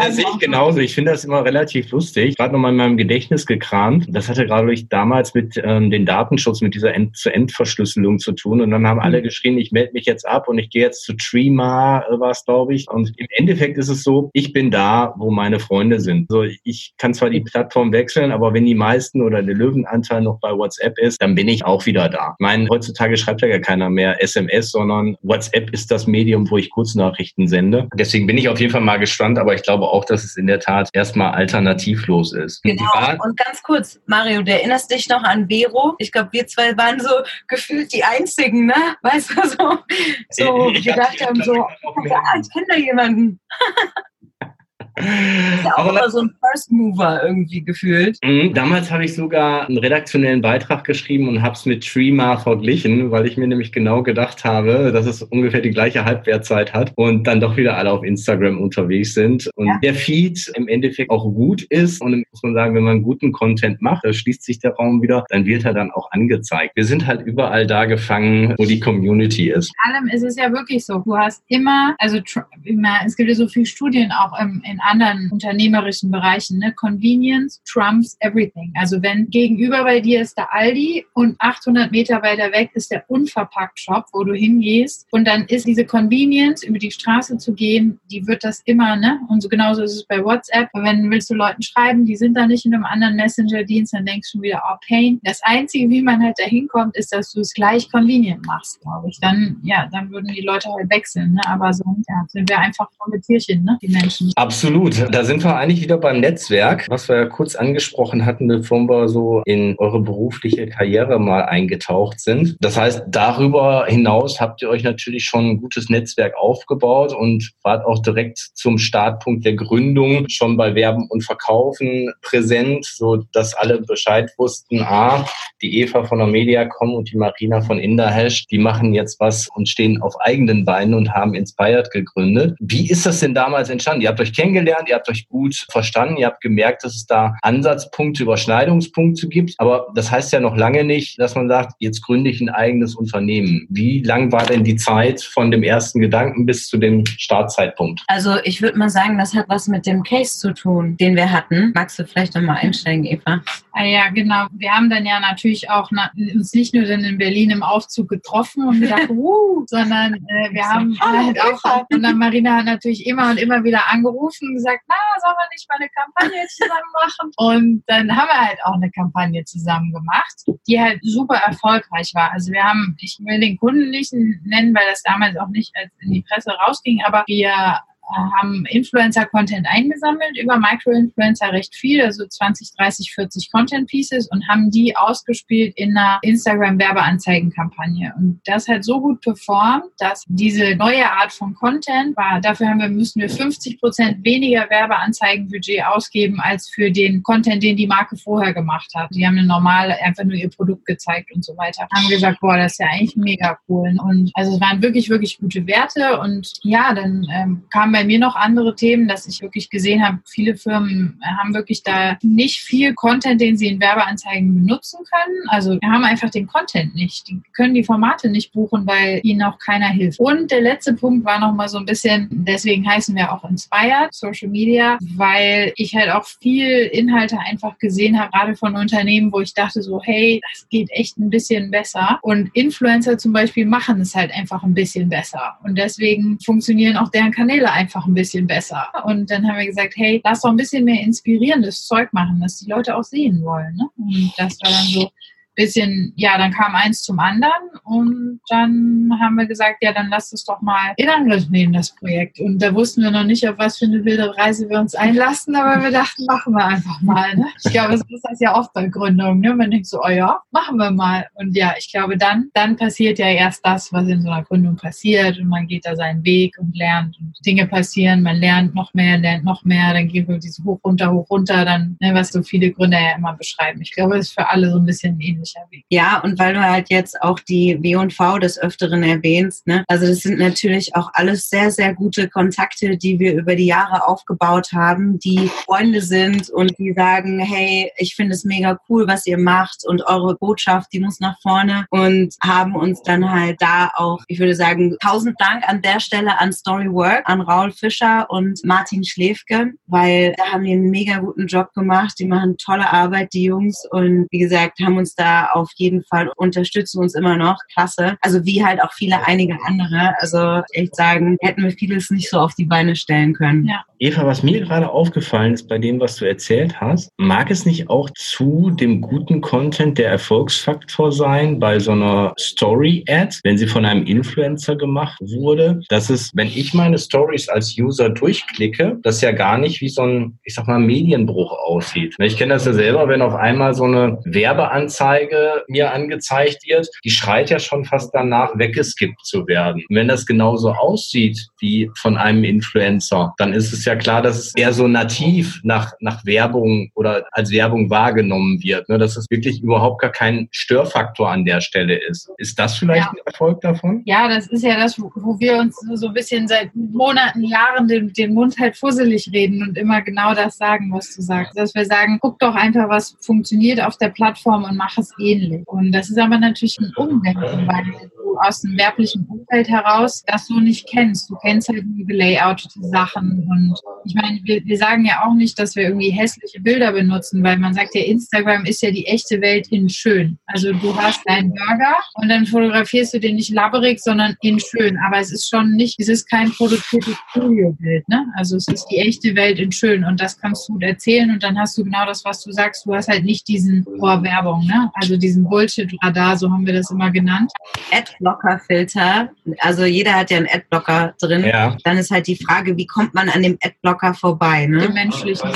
Das sehe ich genauso. Ich finde das immer relativ lustig. Gerade nochmal in meinem Gedächtnis gekramt. Das hatte gerade ich damals mit ähm, den Datenschutz, mit dieser End-zu-End-Verschlüsselung zu tun. Und dann haben alle mhm. geschrien, ich melde mich jetzt ab und ich gehe jetzt zu Trima, äh, war es, glaube ich. Und im Endeffekt ist es so, ich bin da, wo meine Freunde sind. So, ich kann zwar die Plattform wechseln, aber wenn die meisten oder der Löwenanteil noch bei WhatsApp ist, dann bin ich auch wieder da. Ich meine, heutzutage schreibt ja gar keiner mehr SMS, sondern WhatsApp ist das Medium, wo ich Kurznachrichten sende. Deswegen bin ich auf jeden Fall mal gespannt, aber ich glaube auch, dass es in der Tat erstmal alternativlos ist. Genau. Und ganz kurz, Mario, du erinnerst dich noch an Vero? Ich glaube, wir zwei waren so gefühlt die Einzigen, ne? Weißt du, so, so gedacht haben, so, oh Gott, ich kenne da jemanden. Ist ja auch immer so ein First Mover irgendwie gefühlt. Mhm, damals habe ich sogar einen redaktionellen Beitrag geschrieben und habe es mit Streamer verglichen, weil ich mir nämlich genau gedacht habe, dass es ungefähr die gleiche Halbwertzeit hat und dann doch wieder alle auf Instagram unterwegs sind. Und ja. der Feed im Endeffekt auch gut ist. Und dann muss man sagen, wenn man guten Content macht, da schließt sich der Raum wieder, dann wird er dann auch angezeigt. Wir sind halt überall da gefangen, wo die Community ist. Vor allem ist es ja wirklich so. Du hast immer, also immer, es gibt ja so viele Studien auch im, in anderen unternehmerischen Bereichen. Ne? Convenience trumps everything. Also wenn gegenüber bei dir ist der Aldi und 800 Meter weiter weg ist der Unverpackt-Shop, wo du hingehst und dann ist diese Convenience, über die Straße zu gehen, die wird das immer, ne? Und so genauso ist es bei WhatsApp. Wenn willst du Leuten schreiben, die sind da nicht in einem anderen Messenger-Dienst, dann denkst du schon wieder, oh, Pain. Das Einzige, wie man halt da hinkommt, ist, dass du es gleich convenient machst, glaube ich. Dann, ja, dann würden die Leute halt wechseln, ne? Aber so, ja, sind wir einfach volle Tierchen, ne? Die Menschen. Absolut Absolut. Da sind wir eigentlich wieder beim Netzwerk, was wir ja kurz angesprochen hatten, bevor wir so in eure berufliche Karriere mal eingetaucht sind. Das heißt, darüber hinaus habt ihr euch natürlich schon ein gutes Netzwerk aufgebaut und wart auch direkt zum Startpunkt der Gründung schon bei Werben und Verkaufen präsent, so dass alle Bescheid wussten, ah, die Eva von der Mediacom und die Marina von Indahash, die machen jetzt was und stehen auf eigenen Beinen und haben Inspired gegründet. Wie ist das denn damals entstanden? Ihr habt euch kennengelernt kennengelernt, ihr habt euch gut verstanden, ihr habt gemerkt, dass es da Ansatzpunkte, Überschneidungspunkte gibt. Aber das heißt ja noch lange nicht, dass man sagt, jetzt gründe ich ein eigenes Unternehmen. Wie lang war denn die Zeit von dem ersten Gedanken bis zu dem Startzeitpunkt? Also ich würde mal sagen, das hat was mit dem Case zu tun, den wir hatten. Magst du vielleicht nochmal einsteigen, Eva? Ah ja, genau. Wir haben dann ja natürlich auch uns nicht nur dann in Berlin im Aufzug getroffen und gedacht, uh, sondern äh, wir haben halt auch, und dann Marina hat natürlich immer und immer wieder angerufen gesagt, na, sollen wir nicht mal eine Kampagne zusammen machen? Und dann haben wir halt auch eine Kampagne zusammen gemacht, die halt super erfolgreich war. Also wir haben, ich will den Kunden nicht nennen, weil das damals auch nicht in die Presse rausging, aber wir haben Influencer-Content eingesammelt, über Micro-Influencer recht viel, also 20, 30, 40 Content-Pieces und haben die ausgespielt in einer Instagram-Werbeanzeigenkampagne. Und das hat so gut performt, dass diese neue Art von Content war, dafür haben wir, müssen wir 50 Prozent weniger Werbeanzeigenbudget ausgeben als für den Content, den die Marke vorher gemacht hat. Die haben eine normale, einfach nur ihr Produkt gezeigt und so weiter. Haben gesagt, boah, das ist ja eigentlich mega cool. Und also es waren wirklich, wirklich gute Werte und ja, dann ähm, kam bei bei mir noch andere Themen, dass ich wirklich gesehen habe, viele Firmen haben wirklich da nicht viel Content, den sie in Werbeanzeigen benutzen können. Also haben einfach den Content nicht. Die können die Formate nicht buchen, weil ihnen auch keiner hilft. Und der letzte Punkt war noch mal so ein bisschen, deswegen heißen wir auch Inspired Social Media, weil ich halt auch viel Inhalte einfach gesehen habe, gerade von Unternehmen, wo ich dachte so, hey, das geht echt ein bisschen besser. Und Influencer zum Beispiel machen es halt einfach ein bisschen besser. Und deswegen funktionieren auch deren Kanäle einfach einfach ein bisschen besser. Und dann haben wir gesagt, hey, lass doch ein bisschen mehr inspirierendes Zeug machen, das die Leute auch sehen wollen. Ne? Und das war dann so bisschen, ja, dann kam eins zum anderen und dann haben wir gesagt, ja, dann lass es doch mal in Angriff nehmen, das Projekt. Und da wussten wir noch nicht, auf was für eine wilde Reise wir uns einlassen, aber wir dachten, machen wir einfach mal. Ne? Ich glaube, so ist das ja oft bei Gründungen. Ne? Man denkt so, oh ja, machen wir mal. Und ja, ich glaube, dann, dann passiert ja erst das, was in so einer Gründung passiert und man geht da seinen Weg und lernt und Dinge passieren, man lernt noch mehr, lernt noch mehr, dann geht man diese hoch, runter, hoch, runter, dann, ne, was so viele Gründer ja immer beschreiben. Ich glaube, das ist für alle so ein bisschen ähnlich persönlicher Weg. Ja, und weil du halt jetzt auch die W&V des Öfteren erwähnst, ne? also das sind natürlich auch alles sehr, sehr gute Kontakte, die wir über die Jahre aufgebaut haben, die Freunde sind und die sagen, hey, ich finde es mega cool, was ihr macht und eure Botschaft, die muss nach vorne und haben uns dann halt da auch, ich würde sagen, tausend Dank an der Stelle an Storywork, an Raul Fischer und Martin Schläfke, weil da haben die einen mega guten Job gemacht, die machen tolle Arbeit, die Jungs und wie gesagt, haben uns da da auf jeden Fall, unterstützen uns immer noch. Klasse. Also wie halt auch viele, einige andere. Also echt sagen, hätten wir vieles nicht so auf die Beine stellen können. Ja. Eva, was mir gerade aufgefallen ist bei dem, was du erzählt hast, mag es nicht auch zu dem guten Content der Erfolgsfaktor sein bei so einer Story-Ad, wenn sie von einem Influencer gemacht wurde, dass es, wenn ich meine Stories als User durchklicke, das ja gar nicht wie so ein, ich sag mal, Medienbruch aussieht. Ich kenne das ja selber, wenn auf einmal so eine Werbeanzeige mir angezeigt wird, die schreit ja schon fast danach, weggeskippt zu werden. Und wenn das genauso aussieht wie von einem Influencer, dann ist es ja klar, dass es eher so nativ nach, nach Werbung oder als Werbung wahrgenommen wird, ne? dass es wirklich überhaupt gar kein Störfaktor an der Stelle ist. Ist das vielleicht ja. ein Erfolg davon? Ja, das ist ja das, wo wir uns so ein bisschen seit Monaten, Jahren den, den Mund halt fusselig reden und immer genau das sagen, was du sagst. Dass wir sagen, guck doch einfach, was funktioniert auf der Plattform und mach es ähnlich. Und das ist aber natürlich ein Umdenken, weil aus dem werblichen Umfeld heraus das so nicht kennst. Du kennst halt nur gelayoutete Sachen. Und ich meine, wir, wir sagen ja auch nicht, dass wir irgendwie hässliche Bilder benutzen, weil man sagt ja, Instagram ist ja die echte Welt in schön. Also du hast deinen Burger und dann fotografierst du den nicht labberig, sondern in schön. Aber es ist schon nicht, es ist kein produziertes Studio-Bild. Ne? Also es ist die echte Welt in schön und das kannst du erzählen und dann hast du genau das, was du sagst. Du hast halt nicht diesen Vorwerbung, ne? also diesen Bullshit-Radar, so haben wir das immer genannt. Adblocker-Filter, also jeder hat ja einen Adblocker drin. Ja. Dann ist halt die Frage, wie kommt man an dem Adblocker vorbei? Ne? Dem menschlichen.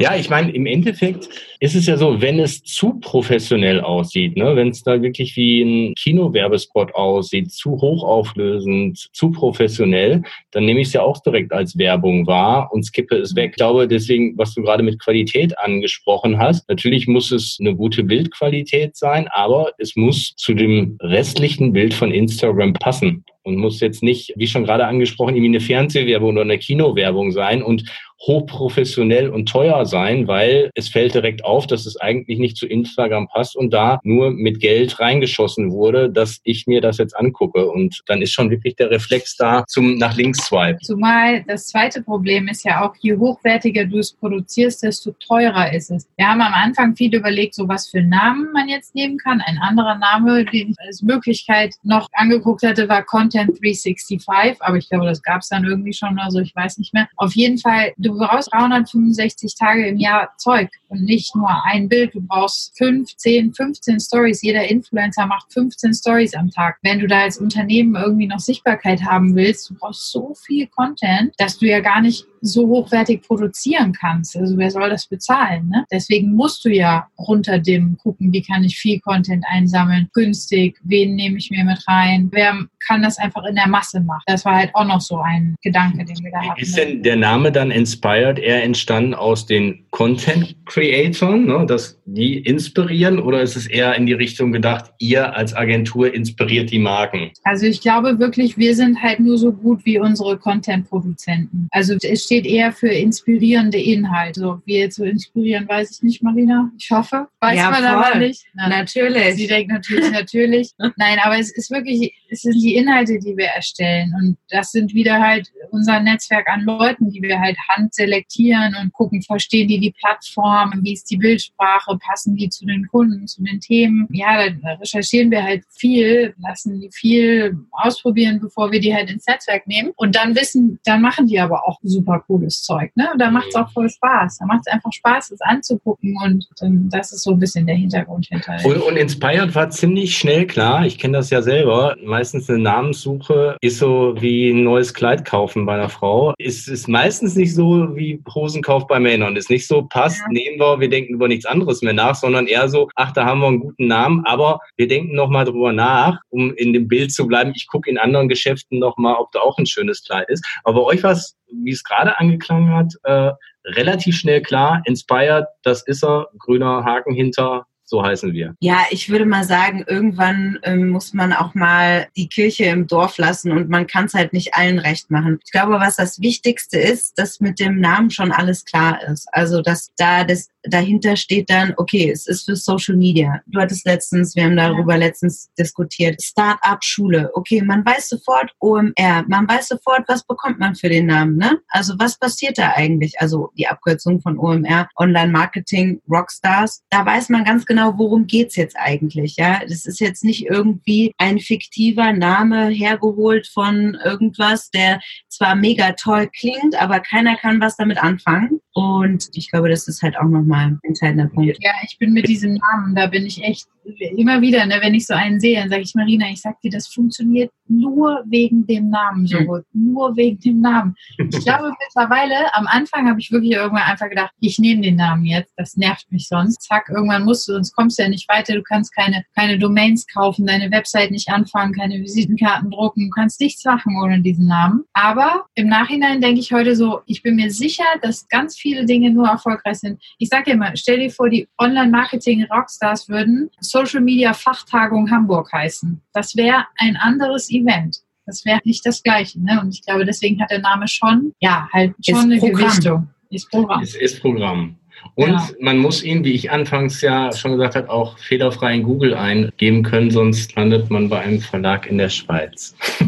Ja, ich meine, im Endeffekt ist es ja so, wenn es zu professionell aussieht, ne? wenn es da wirklich wie ein Kinowerbespot aussieht, zu hochauflösend, zu professionell, dann nehme ich es ja auch direkt als Werbung wahr und skippe es weg. Ich glaube deswegen, was du gerade mit Qualität angesprochen hast, natürlich muss es eine gute Bildqualität sein, aber es muss zu dem restlichen Bild von Instagram passen und muss jetzt nicht, wie schon gerade angesprochen, irgendwie eine Fernsehwerbung oder eine Kinowerbung sein und hochprofessionell und teuer sein, weil es fällt direkt auf, dass es eigentlich nicht zu Instagram passt und da nur mit Geld reingeschossen wurde, dass ich mir das jetzt angucke. Und dann ist schon wirklich der Reflex da zum nach links swipe. Zumal das zweite Problem ist ja auch, je hochwertiger du es produzierst, desto teurer ist es. Wir haben am Anfang viel überlegt, so was für Namen man jetzt nehmen kann. Ein anderer Name, den ich als Möglichkeit noch angeguckt hatte, war Content 365, aber ich glaube, das gab es dann irgendwie schon, also ich weiß nicht mehr. Auf jeden Fall, du brauchst 365 Tage im Jahr Zeug und nicht nur ein Bild. Du brauchst 15, 15 Stories. Jeder Influencer macht 15 Stories am Tag. Wenn du da als Unternehmen irgendwie noch Sichtbarkeit haben willst, du brauchst so viel Content, dass du ja gar nicht so hochwertig produzieren kannst. Also wer soll das bezahlen? Ne? Deswegen musst du ja runter dem gucken, wie kann ich viel Content einsammeln, günstig, wen nehme ich mir mit rein, wer kann das einfach in der Masse machen. Das war halt auch noch so ein Gedanke, den wir da hatten. Ist denn der Name dann Inspired eher entstanden aus den Content Creatoren, ne, dass die inspirieren oder ist es eher in die Richtung gedacht, ihr als Agentur inspiriert die Marken? Also ich glaube wirklich, wir sind halt nur so gut wie unsere Content-Produzenten. Also es steht eher für inspirierende Inhalte. So, wie jetzt so inspirieren, weiß ich nicht, Marina. Ich hoffe. Weiß ja, man aber nicht. Na, natürlich. Sie denkt natürlich, natürlich. Nein, aber es ist wirklich, es sind die Inhalte, die wir erstellen. Und das sind wieder halt unser Netzwerk an Leuten, die wir halt handselektieren und gucken, verstehen die die Plattform, wie ist die Bildsprache, passen die zu den Kunden, zu den Themen. Ja, da recherchieren wir halt viel, lassen die viel ausprobieren, bevor wir die halt ins Netzwerk nehmen. Und dann wissen, dann machen die aber auch super cooles Zeug. Ne? Und da macht es auch voll Spaß. Da macht es einfach Spaß, es anzugucken. Und ähm, das ist so ein bisschen der Hintergrund hinter. Und, und Inspired war ziemlich schnell klar. Ich kenne das ja selber. Meistens eine Namenssuche ist so wie ein neues Kleid kaufen bei einer Frau. Es ist meistens nicht so wie Hosenkauf bei Männern. Ist nicht so, passt, ja. nehmen wir, wir denken über nichts anderes mehr nach, sondern eher so, ach, da haben wir einen guten Namen, aber wir denken nochmal drüber nach, um in dem Bild zu bleiben. Ich gucke in anderen Geschäften nochmal, ob da auch ein schönes Kleid ist. Aber bei euch war es, wie es gerade angeklangen hat, äh, relativ schnell klar, Inspired, das ist er, grüner Haken hinter, so heißen wir. Ja, ich würde mal sagen, irgendwann ähm, muss man auch mal die Kirche im Dorf lassen und man kann es halt nicht allen recht machen. Ich glaube, was das Wichtigste ist, dass mit dem Namen schon alles klar ist. Also, dass da das dahinter steht dann, okay, es ist für Social Media. Du hattest letztens, wir haben darüber ja. letztens diskutiert, Start-up-Schule. Okay, man weiß sofort OMR, man weiß sofort, was bekommt man für den Namen, ne? Also was passiert da eigentlich? Also die Abkürzung von OMR, Online-Marketing, Rockstars. Da weiß man ganz genau, worum geht's jetzt eigentlich, ja? Das ist jetzt nicht irgendwie ein fiktiver Name hergeholt von irgendwas, der zwar mega toll klingt, aber keiner kann was damit anfangen. Und ich glaube, das ist halt auch nochmal ein entscheidender Punkt. Ja, ich bin mit diesem Namen, da bin ich echt immer wieder, ne, wenn ich so einen sehe, dann sage ich, Marina, ich sag dir, das funktioniert nur wegen dem Namen so gut. Mhm. Nur wegen dem Namen. Ich glaube mittlerweile, am Anfang habe ich wirklich irgendwann einfach gedacht, ich nehme den Namen jetzt, das nervt mich sonst. Zack, irgendwann musst du, sonst kommst du ja nicht weiter, du kannst keine, keine Domains kaufen, deine Website nicht anfangen, keine Visitenkarten drucken, du kannst nichts machen ohne diesen Namen. Aber im Nachhinein denke ich heute so, ich bin mir sicher, dass ganz viele Dinge nur erfolgreich sind. Ich sage mal, stell dir vor, die Online-Marketing-Rockstars würden Social Media Fachtagung Hamburg heißen. Das wäre ein anderes Event. Das wäre nicht das Gleiche. Ne? Und ich glaube, deswegen hat der Name schon, ja, halt schon ist eine Programm. Gewichtung. Ist Programm. Es ist Programm. Und ja. man muss ihn, wie ich anfangs ja schon gesagt habe, auch fehlerfrei in Google eingeben können, sonst landet man bei einem Verlag in der Schweiz.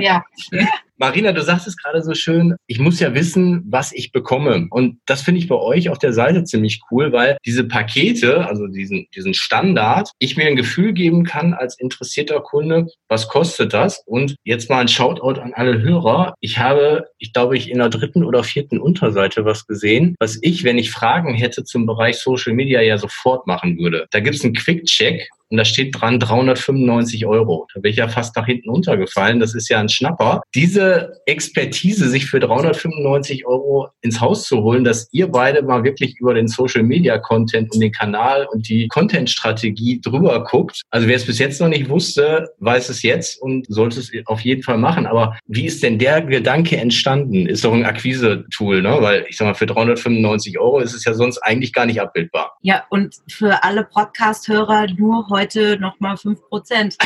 Ja. ja. Marina, du sagst es gerade so schön, ich muss ja wissen, was ich bekomme. Und das finde ich bei euch auf der Seite ziemlich cool, weil diese Pakete, also diesen, diesen Standard, ich mir ein Gefühl geben kann als interessierter Kunde, was kostet das? Und jetzt mal ein Shoutout an alle Hörer. Ich habe, ich glaube, ich in der dritten oder vierten Unterseite was gesehen, was ich, wenn ich Fragen hätte zum Bereich Social Media, ja sofort machen würde. Da gibt es einen Quick-Check und da steht dran 395 Euro. Da bin ich ja fast nach hinten untergefallen. Das ist ja ein Schnapper. Diese Expertise, sich für 395 Euro ins Haus zu holen, dass ihr beide mal wirklich über den Social Media Content und den Kanal und die Content Strategie drüber guckt. Also wer es bis jetzt noch nicht wusste, weiß es jetzt und sollte es auf jeden Fall machen. Aber wie ist denn der Gedanke entstanden? Ist doch ein Akquise-Tool, ne? Weil ich sag mal, für 395 Euro ist es ja sonst eigentlich gar nicht abbildbar. Ja, und für alle Podcast-Hörer nur heute heute nochmal 5 Prozent.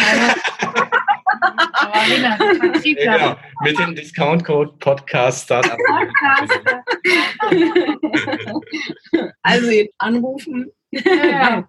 genau. Mit dem Discount-Code Podcast Startup. also anrufen. Ja.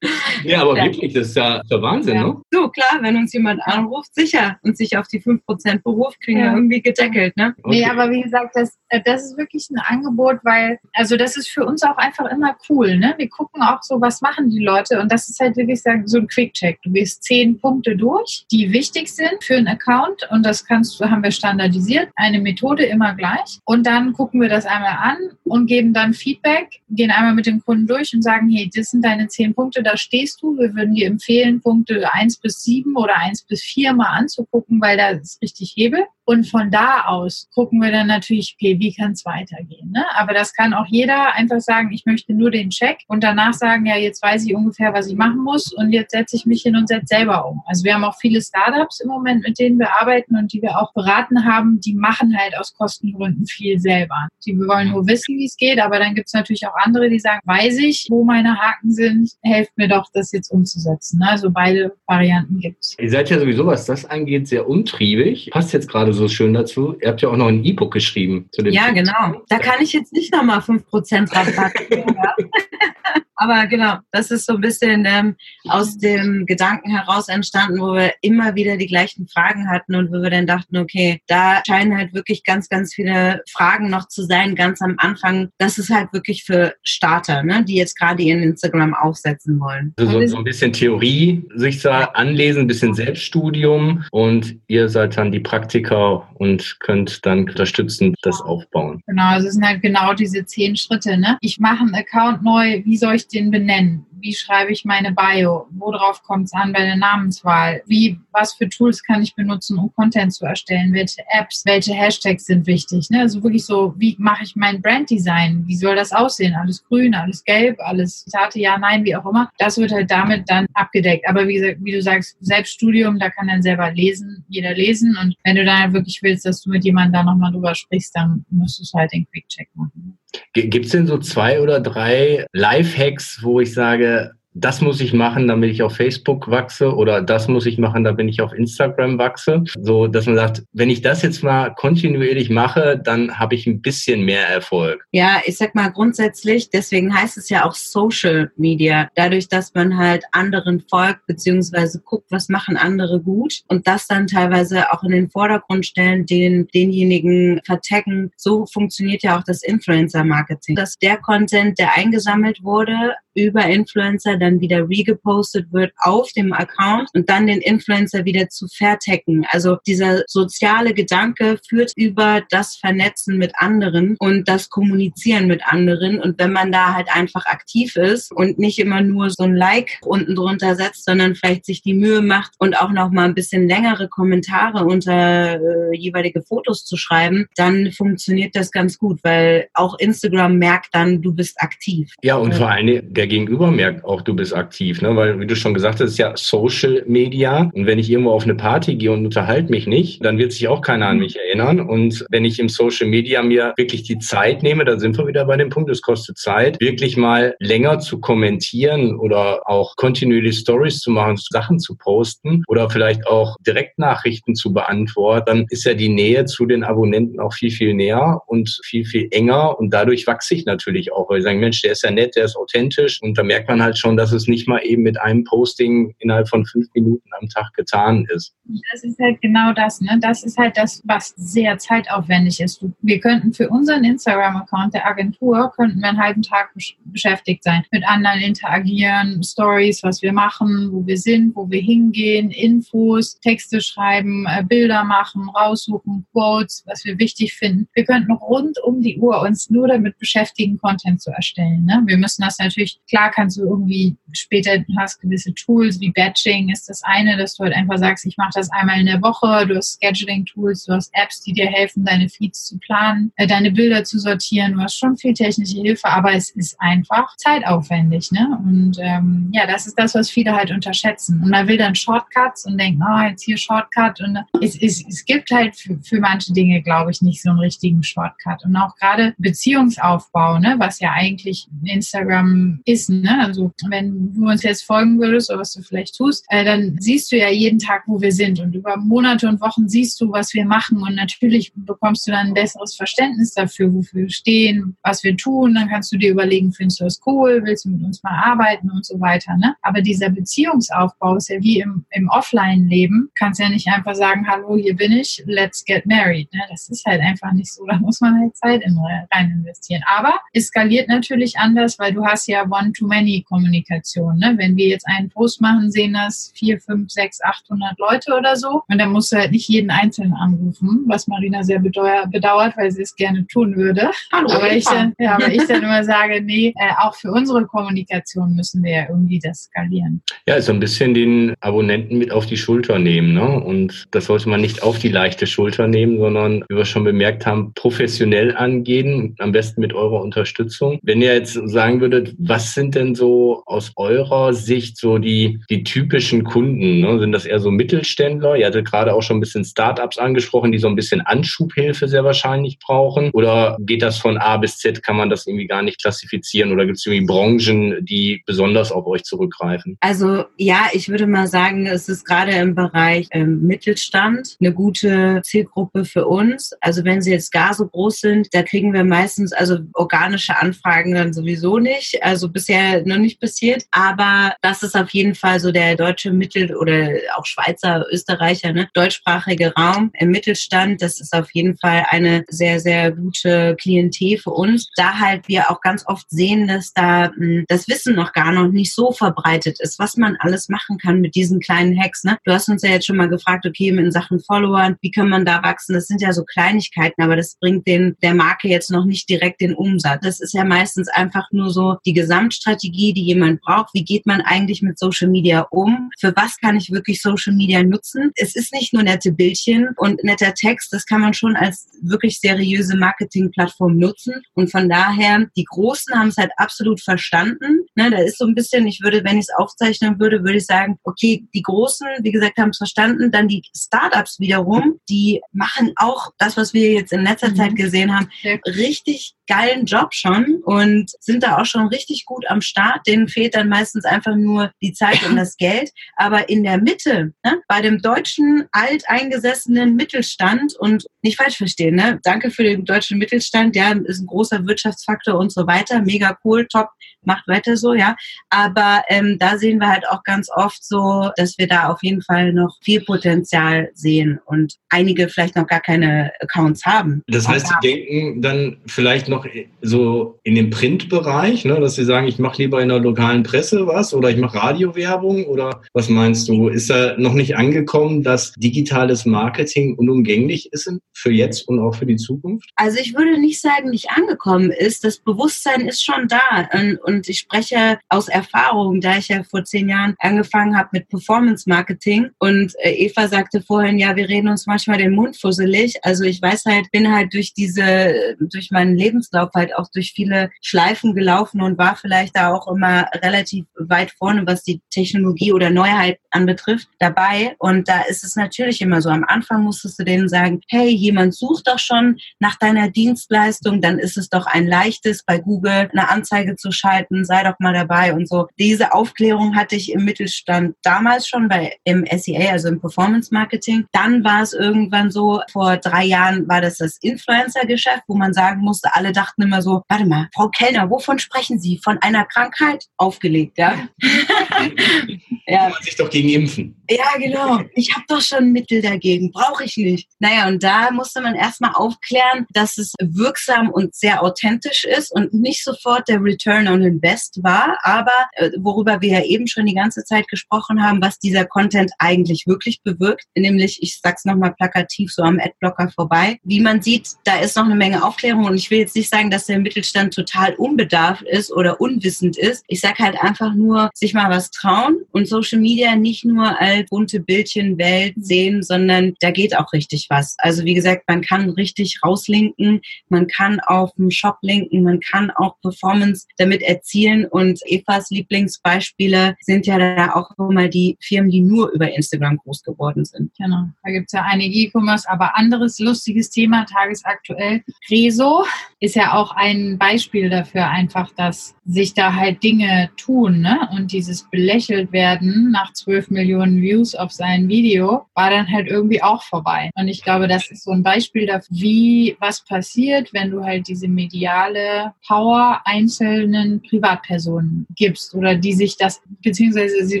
Ja, aber ja. wirklich, das ist ja der Wahnsinn, ja. ne? So, klar, wenn uns jemand anruft, sicher und sich auf die 5% beruft, kriegen ja. wir irgendwie gedeckelt, ne? Okay. Nee, aber wie gesagt, das, äh, das ist wirklich ein Angebot, weil, also das ist für uns auch einfach immer cool, ne? Wir gucken auch so, was machen die Leute und das ist halt wirklich so ein Quick-Check. Du gehst zehn Punkte durch, die wichtig sind für einen Account und das kannst du, haben wir standardisiert, eine Methode immer gleich und dann gucken wir das einmal an und geben dann Feedback, gehen einmal mit dem Kunden durch und sagen, hey, das sind deine zehn Punkte, da stehst du. Wir würden dir empfehlen, Punkte 1 bis 7 oder 1 bis 4 mal anzugucken, weil da ist richtig Hebel. Und von da aus gucken wir dann natürlich, okay, wie kann es weitergehen. Ne? Aber das kann auch jeder einfach sagen, ich möchte nur den Check und danach sagen, ja, jetzt weiß ich ungefähr, was ich machen muss und jetzt setze ich mich hin und setze selber um. Also wir haben auch viele Startups im Moment, mit denen wir arbeiten und die wir auch beraten haben, die machen halt aus Kostengründen viel selber. Die wollen nur wissen, wie es geht, aber dann gibt es natürlich auch andere, die sagen, weiß ich, wo meine Haken sind, helft mir doch, das jetzt umzusetzen. Also beide Varianten gibt es. Ihr seid ja sowieso, was das angeht, sehr untriebig. Passt jetzt gerade so so schön dazu. Ihr habt ja auch noch ein E-Book geschrieben zu dem. Ja, Film. genau. Da kann ich jetzt nicht nochmal 5% Rabatt geben. Aber genau, das ist so ein bisschen ähm, aus dem Gedanken heraus entstanden, wo wir immer wieder die gleichen Fragen hatten und wo wir dann dachten, okay, da scheinen halt wirklich ganz, ganz viele Fragen noch zu sein, ganz am Anfang. Das ist halt wirklich für Starter, ne, die jetzt gerade ihren Instagram aufsetzen wollen. Also so ein bisschen Theorie sich da anlesen, ein bisschen Selbststudium und ihr seid dann die Praktiker und könnt dann unterstützend das aufbauen. Genau, also es sind halt genau diese zehn Schritte. Ne? Ich mache einen Account neu, wie soll ich den benennen? Wie schreibe ich meine Bio? Worauf kommt es an bei der Namenswahl? Wie, was für Tools kann ich benutzen, um Content zu erstellen? Welche Apps, welche Hashtags sind wichtig? Ne? Also wirklich so, wie mache ich mein Branddesign? Wie soll das aussehen? Alles grün, alles gelb, alles Zitate, ja, nein, wie auch immer. Das wird halt damit dann abgedeckt. Aber wie, wie du sagst, Selbststudium, da kann dann selber lesen, jeder lesen. Und wenn du dann wirklich willst, dass du mit jemandem da nochmal drüber sprichst, dann musst du es halt den Quick-Check machen. Gibt es denn so zwei oder drei Lifehacks, wo ich sage, Yeah. Das muss ich machen, damit ich auf Facebook wachse oder das muss ich machen, damit ich auf Instagram wachse. So, dass man sagt, wenn ich das jetzt mal kontinuierlich mache, dann habe ich ein bisschen mehr Erfolg. Ja, ich sag mal grundsätzlich, deswegen heißt es ja auch Social Media. Dadurch, dass man halt anderen folgt, beziehungsweise guckt, was machen andere gut und das dann teilweise auch in den Vordergrund stellen, den, denjenigen vertaggen. So funktioniert ja auch das Influencer-Marketing. Dass der Content, der eingesammelt wurde, über Influencer dann wieder regepostet wird auf dem Account und dann den Influencer wieder zu vertecken. Also dieser soziale Gedanke führt über das Vernetzen mit anderen und das Kommunizieren mit anderen. Und wenn man da halt einfach aktiv ist und nicht immer nur so ein Like unten drunter setzt, sondern vielleicht sich die Mühe macht und auch noch mal ein bisschen längere Kommentare unter äh, jeweilige Fotos zu schreiben, dann funktioniert das ganz gut, weil auch Instagram merkt dann, du bist aktiv. Ja, und vor allem der Gegenüber merkt auch, du bist aktiv, ne? weil, wie du schon gesagt hast, ist ja Social Media. Und wenn ich irgendwo auf eine Party gehe und unterhalte mich nicht, dann wird sich auch keiner an mich erinnern. Und wenn ich im Social Media mir wirklich die Zeit nehme, da sind wir wieder bei dem Punkt, es kostet Zeit, wirklich mal länger zu kommentieren oder auch kontinuierlich Stories zu machen, Sachen zu posten oder vielleicht auch Direktnachrichten zu beantworten, dann ist ja die Nähe zu den Abonnenten auch viel, viel näher und viel, viel enger. Und dadurch wachse ich natürlich auch, weil ich sage, Mensch, der ist ja nett, der ist authentisch. Und da merkt man halt schon, dass es nicht mal eben mit einem Posting innerhalb von fünf Minuten am Tag getan ist. Das ist halt genau das. Ne? Das ist halt das, was sehr zeitaufwendig ist. Wir könnten für unseren Instagram-Account der Agentur, könnten wir einen halben Tag beschäftigt sein. Mit anderen interagieren, Stories, was wir machen, wo wir sind, wo wir hingehen, Infos, Texte schreiben, äh, Bilder machen, raussuchen, Quotes, was wir wichtig finden. Wir könnten rund um die Uhr uns nur damit beschäftigen, Content zu erstellen. Ne? Wir müssen das natürlich klar kannst du irgendwie später, du hast gewisse Tools wie Batching ist das eine, dass du halt einfach sagst, ich mache das einmal in der Woche, du hast Scheduling-Tools, du hast Apps, die dir helfen, deine Feeds zu planen, äh, deine Bilder zu sortieren, du hast schon viel technische Hilfe, aber es ist einfach zeitaufwendig, ne? Und ähm, ja, das ist das, was viele halt unterschätzen. Und man will dann Shortcuts und denkt, oh, jetzt hier Shortcut und es, es, es gibt halt für, für manche Dinge, glaube ich, nicht so einen richtigen Shortcut. Und auch gerade Beziehungsaufbau, ne, was ja eigentlich Instagram ist. Ne? Also wenn du uns jetzt folgen würdest oder was du vielleicht tust, äh, dann siehst du ja jeden Tag, wo wir sind. Und über Monate und Wochen siehst du, was wir machen. Und natürlich bekommst du dann ein besseres Verständnis dafür, wofür wir stehen, was wir tun. Dann kannst du dir überlegen, findest du das cool, willst du mit uns mal arbeiten und so weiter. Ne? Aber dieser Beziehungsaufbau ist ja wie im, im Offline-Leben. Kannst ja nicht einfach sagen, hallo, hier bin ich, let's get married. Ne? Das ist halt einfach nicht so. Da muss man halt Zeit in, rein investieren. Aber es skaliert natürlich anders, weil du hast ja One-to-Many-Kommunikation. Ne? Wenn wir jetzt einen Post machen, sehen das vier, fünf, sechs, 800 Leute oder so. Und dann musst du halt nicht jeden Einzelnen anrufen, was Marina sehr bedauert, weil sie es gerne tun würde. Hallo, aber, ich dann, ja, aber ich dann immer sage, nee, äh, auch für unsere Kommunikation müssen wir ja irgendwie das skalieren. Ja, so ein bisschen den Abonnenten mit auf die Schulter nehmen. Ne? Und das sollte man nicht auf die leichte Schulter nehmen, sondern, wie wir schon bemerkt haben, professionell angehen, am besten mit eurer Unterstützung. Wenn ihr jetzt sagen würdet, was sind denn so aus eurer Sicht so die, die typischen Kunden? Ne? Sind das eher so Mittelständler? Ihr hattet gerade auch schon ein bisschen Startups angesprochen, die so ein bisschen Anschubhilfe sehr wahrscheinlich brauchen. Oder geht das von A bis Z? Kann man das irgendwie gar nicht klassifizieren? Oder gibt es irgendwie Branchen, die besonders auf euch zurückgreifen? Also ja, ich würde mal sagen, es ist gerade im Bereich ähm, Mittelstand eine gute Zielgruppe für uns. Also wenn sie jetzt gar so groß sind, da kriegen wir meistens also organische Anfragen dann sowieso nicht. Also bisher noch nicht passiert. Aber das ist auf jeden Fall so der deutsche Mittel- oder auch Schweizer, Österreicher, ne? deutschsprachige Raum im Mittelstand. Das ist auf jeden Fall eine sehr, sehr gute Klientel für uns. Da halt wir auch ganz oft sehen, dass da mh, hm, das Wissen noch gar noch nicht so verbreitet ist, was man alles machen kann mit diesen kleinen Hacks. Ne? Du hast uns ja jetzt schon mal gefragt, okay, in Sachen Followern, wie kann man da wachsen? Das sind ja so Kleinigkeiten, aber das bringt den, der Marke jetzt noch nicht direkt den Umsatz. Das ist ja meistens einfach nur so die Gesamt Gesamtstrategie, die jemand braucht. Wie geht man eigentlich mit Social Media um? Für was kann ich wirklich Social Media nutzen? Es ist nicht nur nette Bildchen und netter Text. Das kann man schon als wirklich seriöse Marketingplattform nutzen. Und von daher, die Großen haben es halt absolut verstanden. Ne, da ist so ein bisschen, ich würde, wenn ich es aufzeichnen würde, würde ich sagen, okay, die Großen, wie gesagt, haben es verstanden. Dann die Startups wiederum, die machen auch das, was wir jetzt in letzter mhm. Zeit gesehen haben, richtig geilen Job schon und sind da auch schon richtig gut am Start. Denen fehlt dann meistens einfach nur die Zeit und das Geld. Aber in der Mitte, ne, bei dem deutschen alteingesessenen Mittelstand und nicht falsch verstehen, ne? Danke für den deutschen Mittelstand, ja, ist ein großer Wirtschaftsfaktor und so weiter. Mega cool, top, macht weiter so, ja. Aber ähm, da sehen wir halt auch ganz oft so, dass wir da auf jeden Fall noch viel Potenzial sehen und einige vielleicht noch gar keine Accounts haben. Das heißt, Sie denken dann vielleicht noch so in dem Printbereich, ne, dass Sie sagen, ich mache lieber in der lokalen Presse was oder ich mache Radiowerbung oder was meinst du? Ist da noch nicht angekommen, dass digitales Marketing unumgänglich ist für jetzt und auch für die Zukunft? Also ich würde nicht sagen, nicht angekommen ist. Das Bewusstsein ist schon da. Und, und ich spreche aus Erfahrung, da ich ja vor zehn Jahren angefangen habe mit Performance Marketing. Und äh, Eva sagte vorhin, ja, wir reden uns manchmal den Mund fusselig. Also ich weiß halt, bin halt durch diese, durch meinen Lebenslauf halt auch durch viele Schleifen gelaufen und war vielleicht da auch immer relativ weit vorne, was die Technologie oder Neuheit anbetrifft, dabei. Und da ist es natürlich immer so. Am Anfang musstest du denen sagen, hey, jemand sucht doch schon nach deiner Dienstleistung, dann ist es doch ein leichtes, bei Google eine Anzeige zu schalten, sei doch mal dabei und so. Diese Aufklärung hatte ich im Mittelstand damals schon bei im SEA, also im Performance Marketing. Dann war es irgendwann so, vor drei Jahren war das das Influencer-Geschäft, wo man sagen musste, alle dachten immer so, warte mal, Frau Kellner, wovon sprechen Sie? Von einer Krankheit? Aufgelegt, ja. ja. Man sich doch gegen impfen. Ja, genau. Ich habe doch schon Mittel dagegen, brauche ich nicht. Naja, und da musste man erstmal aufklären, dass es wirksam und sehr authentisch ist und nicht sofort der Return on Invest war, aber äh, worüber wir ja eben schon die ganze Zeit gesprochen haben, was dieser Content eigentlich wirklich bewirkt, nämlich, ich sag's nochmal plakativ so am Adblocker vorbei. Wie man sieht, da ist noch eine Menge Aufklärung und ich will jetzt nicht sagen, dass der Mittelstand total unbedarft ist oder unwissend ist. Ich sag halt einfach nur, sich mal was trauen und Social Media nicht nur als bunte Bildchenwelt sehen, sondern da geht auch richtig was. Also wie gesagt, man kann richtig rauslinken, man kann auf den Shop linken, man kann auch Performance damit erzielen und Evas Lieblingsbeispiele sind ja da auch immer die Firmen, die nur über Instagram groß geworden sind. Genau, da gibt es ja einige E-Commerce, aber anderes lustiges Thema, tagesaktuell. Rezo ist ja auch ein Beispiel dafür einfach, dass sich da halt Dinge tun ne? und dieses belächelt werden nach 12 Millionen Views auf sein Video war dann halt irgendwie auch vorbei. Und ich glaube, das ist so ein Beispiel dafür, wie was passiert, wenn du halt diese mediale Power einzelnen Privatpersonen gibst oder die sich das, beziehungsweise sie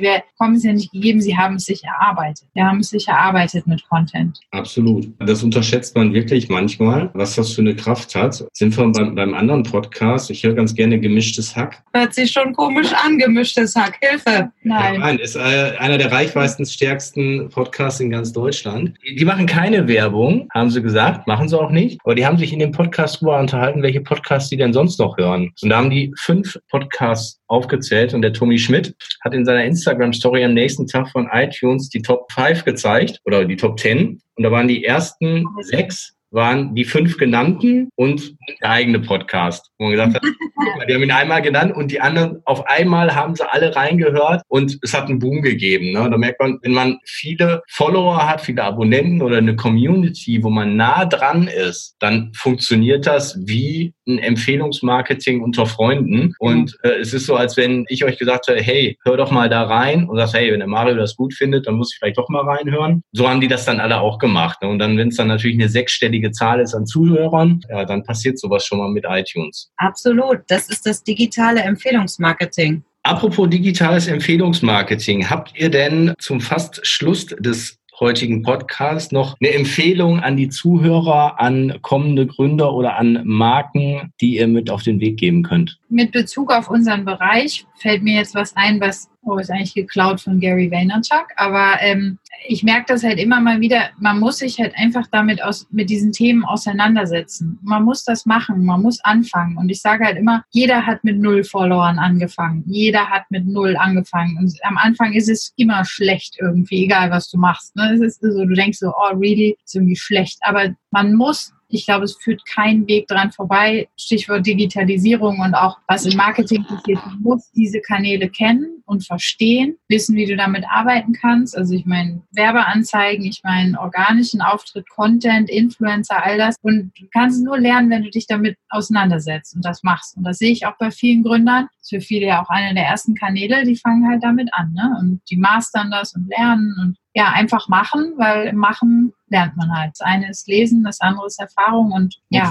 bekommen es ja nicht gegeben, sie haben es sich erarbeitet. Wir haben es sich erarbeitet mit Content. Absolut. Das unterschätzt man wirklich manchmal, was das für eine Kraft hat. Sind wir beim, beim anderen Podcast, ich höre ganz gerne gemischtes Hack. Hört sich schon komisch an, gemischtes Hack. Hilfe. Nein. Ja, nein, ist äh, einer der reichweitenstärksten Podcasts in ganz Deutschland. Die, die machen keine Werbung, haben sie gesagt, machen sie auch nicht. Aber die haben sich in dem Podcast darüber unterhalten, welche Podcasts sie denn sonst noch hören. Und da haben die fünf Podcasts aufgezählt und der Tommy Schmidt hat in seiner Instagram-Story am nächsten Tag von iTunes die Top 5 gezeigt oder die Top 10. Und da waren die ersten sechs waren die fünf genannten und der eigene Podcast, wo man gesagt hat, die haben ihn einmal genannt und die anderen auf einmal haben sie alle reingehört und es hat einen Boom gegeben. Ne? Da merkt man, wenn man viele Follower hat, viele Abonnenten oder eine Community, wo man nah dran ist, dann funktioniert das wie ein Empfehlungsmarketing unter Freunden. Und äh, es ist so, als wenn ich euch gesagt hätte, hey, hör doch mal da rein und sagst, hey, wenn der Mario das gut findet, dann muss ich vielleicht doch mal reinhören. So haben die das dann alle auch gemacht. Ne? Und dann, wenn es dann natürlich eine sechsstellige Zahl ist an Zuhörern, ja, dann passiert sowas schon mal mit iTunes. Absolut. Das ist das digitale Empfehlungsmarketing. Apropos digitales Empfehlungsmarketing, habt ihr denn zum fast Schluss des heutigen Podcast noch eine Empfehlung an die Zuhörer, an kommende Gründer oder an Marken, die ihr mit auf den Weg geben könnt? Mit Bezug auf unseren Bereich fällt mir jetzt was ein, was oh, ist eigentlich geklaut von Gary Vaynerchuk, aber ähm, ich merke das halt immer mal wieder, man muss sich halt einfach damit aus, mit diesen Themen auseinandersetzen. Man muss das machen, man muss anfangen. Und ich sage halt immer, jeder hat mit null Followern angefangen. Jeder hat mit null angefangen. Und am Anfang ist es immer schlecht irgendwie, egal was du machst. Ne? Es ist so, du denkst so, oh, really, ist irgendwie schlecht. Aber man muss Ich glaube, es führt kein Weg dran vorbei. Stichwort Digitalisierung und auch was im Marketing passiert. Du musst diese Kanäle kennen und verstehen, wissen, wie du damit arbeiten kannst. Also ich meine Werbeanzeigen, ich meine organischen Auftritt, Content, Influencer, all das. Und du kannst nur lernen, wenn du dich damit auseinandersetzt und das machst. Und das sehe ich auch bei vielen Gründern. Das ist für viele ja auch einer der ersten Kanäle, die fangen halt damit an. Ne? Und die mastern das und lernen und ja, einfach machen, weil im Machen lernt man halt. Das eine ist Lesen, das andere ist Erfahrung und ja.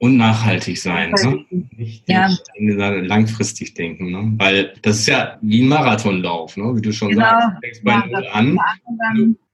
Und nachhaltig sein. Ne? Nicht, ja. langfristig denken. Ne? Weil das ist ja wie ein Marathonlauf, ne? wie du schon genau. sagst. Du fängst bei ja, Null an.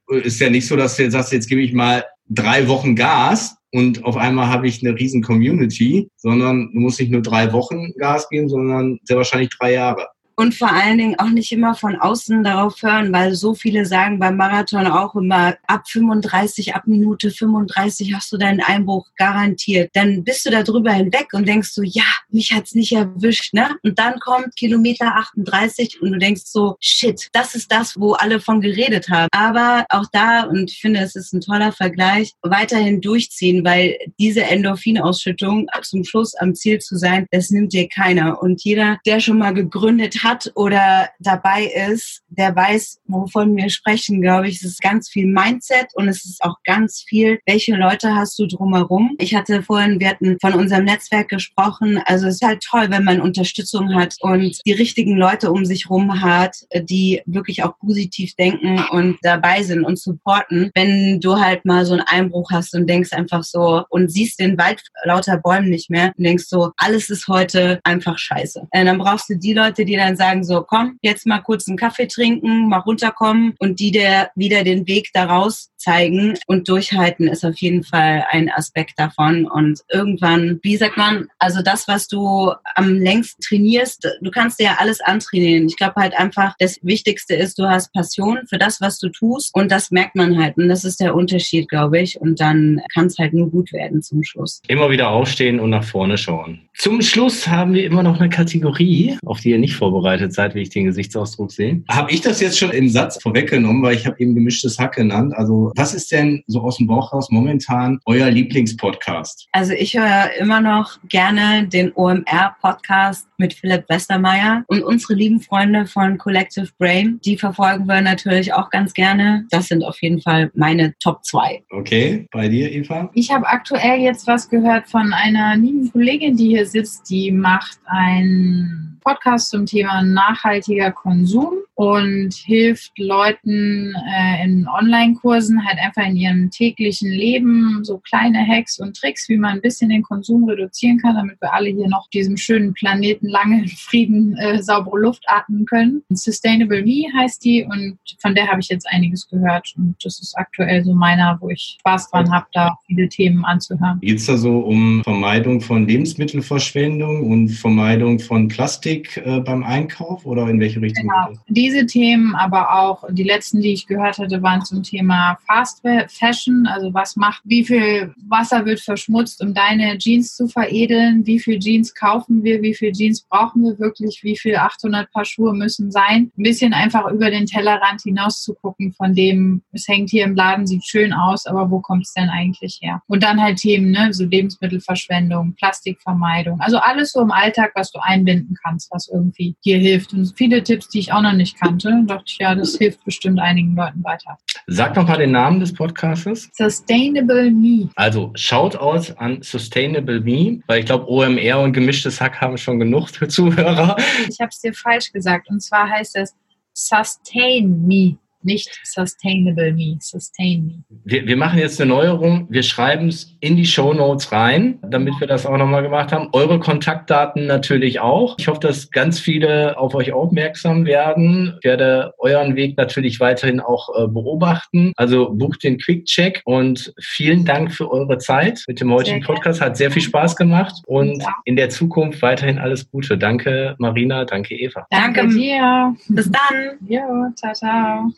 Du, ist ja nicht so, dass du jetzt sagst, jetzt gebe ich mal drei Wochen Gas und auf einmal habe ich eine riesen Community, sondern du musst nicht nur drei Wochen Gas geben, sondern sehr wahrscheinlich drei Jahre und vor allen Dingen auch nicht immer von außen darauf hören, weil so viele sagen beim Marathon auch immer, ab 35, ab Minute 35 hast du deinen Einbruch garantiert. Dann bist du da drüber hinweg und denkst so, ja, mich hat's nicht erwischt, ne? Und dann kommt Kilometer 38 und du denkst so, shit, das ist das, wo alle von geredet haben. Aber auch da, und ich finde, es ist ein toller Vergleich, weiterhin durchziehen, weil diese Endorphinausschüttung zum Schluss am Ziel zu sein, das nimmt dir keiner. Und jeder, der schon mal gegründet hat oder dabei ist, der weiß, wovon wir sprechen, glaube ich. Es ist ganz viel Mindset und es ist auch ganz viel, welche Leute hast du drumherum. Ich hatte vorhin, wir hatten von unserem Netzwerk gesprochen. Also es ist halt toll, wenn man Unterstützung hat und die richtigen Leute um sich rum hat, die wirklich auch positiv denken und dabei sind und supporten. Wenn du halt mal so einen Einbruch hast und denkst einfach so und siehst den Wald lauter Bäumen nicht mehr und denkst so, alles ist heute einfach scheiße. Und dann brauchst du die Leute, die dann dann sagen so, komm, jetzt mal kurz einen Kaffee trinken, mal runterkommen und die der wieder den Weg daraus zeigen und durchhalten ist auf jeden Fall ein Aspekt davon. Und irgendwann, wie sagt man, also das, was du am längsten trainierst, du kannst dir ja alles antrainieren. Ich glaube halt einfach, das Wichtigste ist, du hast Passion für das, was du tust und das merkt man halt. Und das ist der Unterschied, glaube ich. Und dann kann es halt nur gut werden zum Schluss. Immer wieder aufstehen und nach vorne schauen. Zum Schluss haben wir immer noch eine Kategorie, auf die ihr nicht vorbereitet seid, wie ich den Gesichtsausdruck sehe. Habe ich das jetzt schon im Satz vorweggenommen, weil ich habe eben gemischtes Hack genannt. Also was ist denn so aus dem Bauch raus momentan euer Lieblingspodcast? Also ich höre immer noch gerne den OMR-Podcast mit Philipp Westermeier und unsere lieben Freunde von Collective Brain. Die verfolgen wir natürlich auch ganz gerne. Das sind auf jeden Fall meine Top 2. Okay, bei dir, Eva? Ich habe aktuell jetzt was gehört von einer lieben Kollegin, die hier sitzt. Die macht ein Podcast zum Thema nachhaltiger Konsum und hilft Leuten äh, in Online-Kursen halt einfach in ihrem täglichen Leben so kleine Hacks und Tricks, wie man ein bisschen den Konsum reduzieren kann, damit wir alle hier noch diesem schönen Planeten lange in Frieden äh, saubere Luft atmen können. Sustainable Me heißt die und von der habe ich jetzt einiges gehört und das ist aktuell so meiner, wo ich Spaß dran habe, da viele Themen anzuhören. Geht es da so um Vermeidung von Lebensmittelverschwendung und Vermeidung von Plastik äh, beim Einkauf oder in welche Richtung? Genau diese Themen, aber auch die letzten, die ich gehört hatte, waren zum Thema Fast Fashion. Also was macht, wie viel Wasser wird verschmutzt, um deine Jeans zu veredeln? Wie viel Jeans kaufen wir? Wie viel Jeans brauchen wir wirklich? Wie viel 800 Paar Schuhe müssen sein? Ein bisschen einfach über den Tellerrand hinaus zu gucken, von dem es hängt hier im Laden, sieht schön aus, aber wo kommt es denn eigentlich her? Und dann halt Themen, ne, so Lebensmittelverschwendung, Plastikvermeidung, also alles so im Alltag, was du einbinden kannst, was irgendwie dir hilft. Und viele Tipps, die ich auch noch nicht kannte. dachte ich, ja, das hilft bestimmt einigen Leuten weiter. Sag noch mal den Namen des Podcasts. Sustainable Me. Also schaut aus an Sustainable Me, weil ich glaube, OMR und gemischtes Hack haben schon genug für Zuhörer. Ich habe es dir falsch gesagt. Und zwar heißt es Sustain Me nicht Sustainable Me, Sustain Me. Wir, wir machen jetzt eine Neuerung. Wir schreiben es in die Show Notes rein, damit wir das auch nochmal gemacht haben. Eure Kontaktdaten natürlich auch. Ich hoffe, dass ganz viele auf euch aufmerksam werden. Ich werde euren Weg natürlich weiterhin auch äh, beobachten. Also bucht den Quick-Check und vielen Dank für eure Zeit mit dem heutigen Podcast. Hat sehr viel Spaß gemacht und ja. in der Zukunft weiterhin alles Gute. Danke Marina, danke Eva. Danke dir. Bis dann. Jo, ciao, ciao.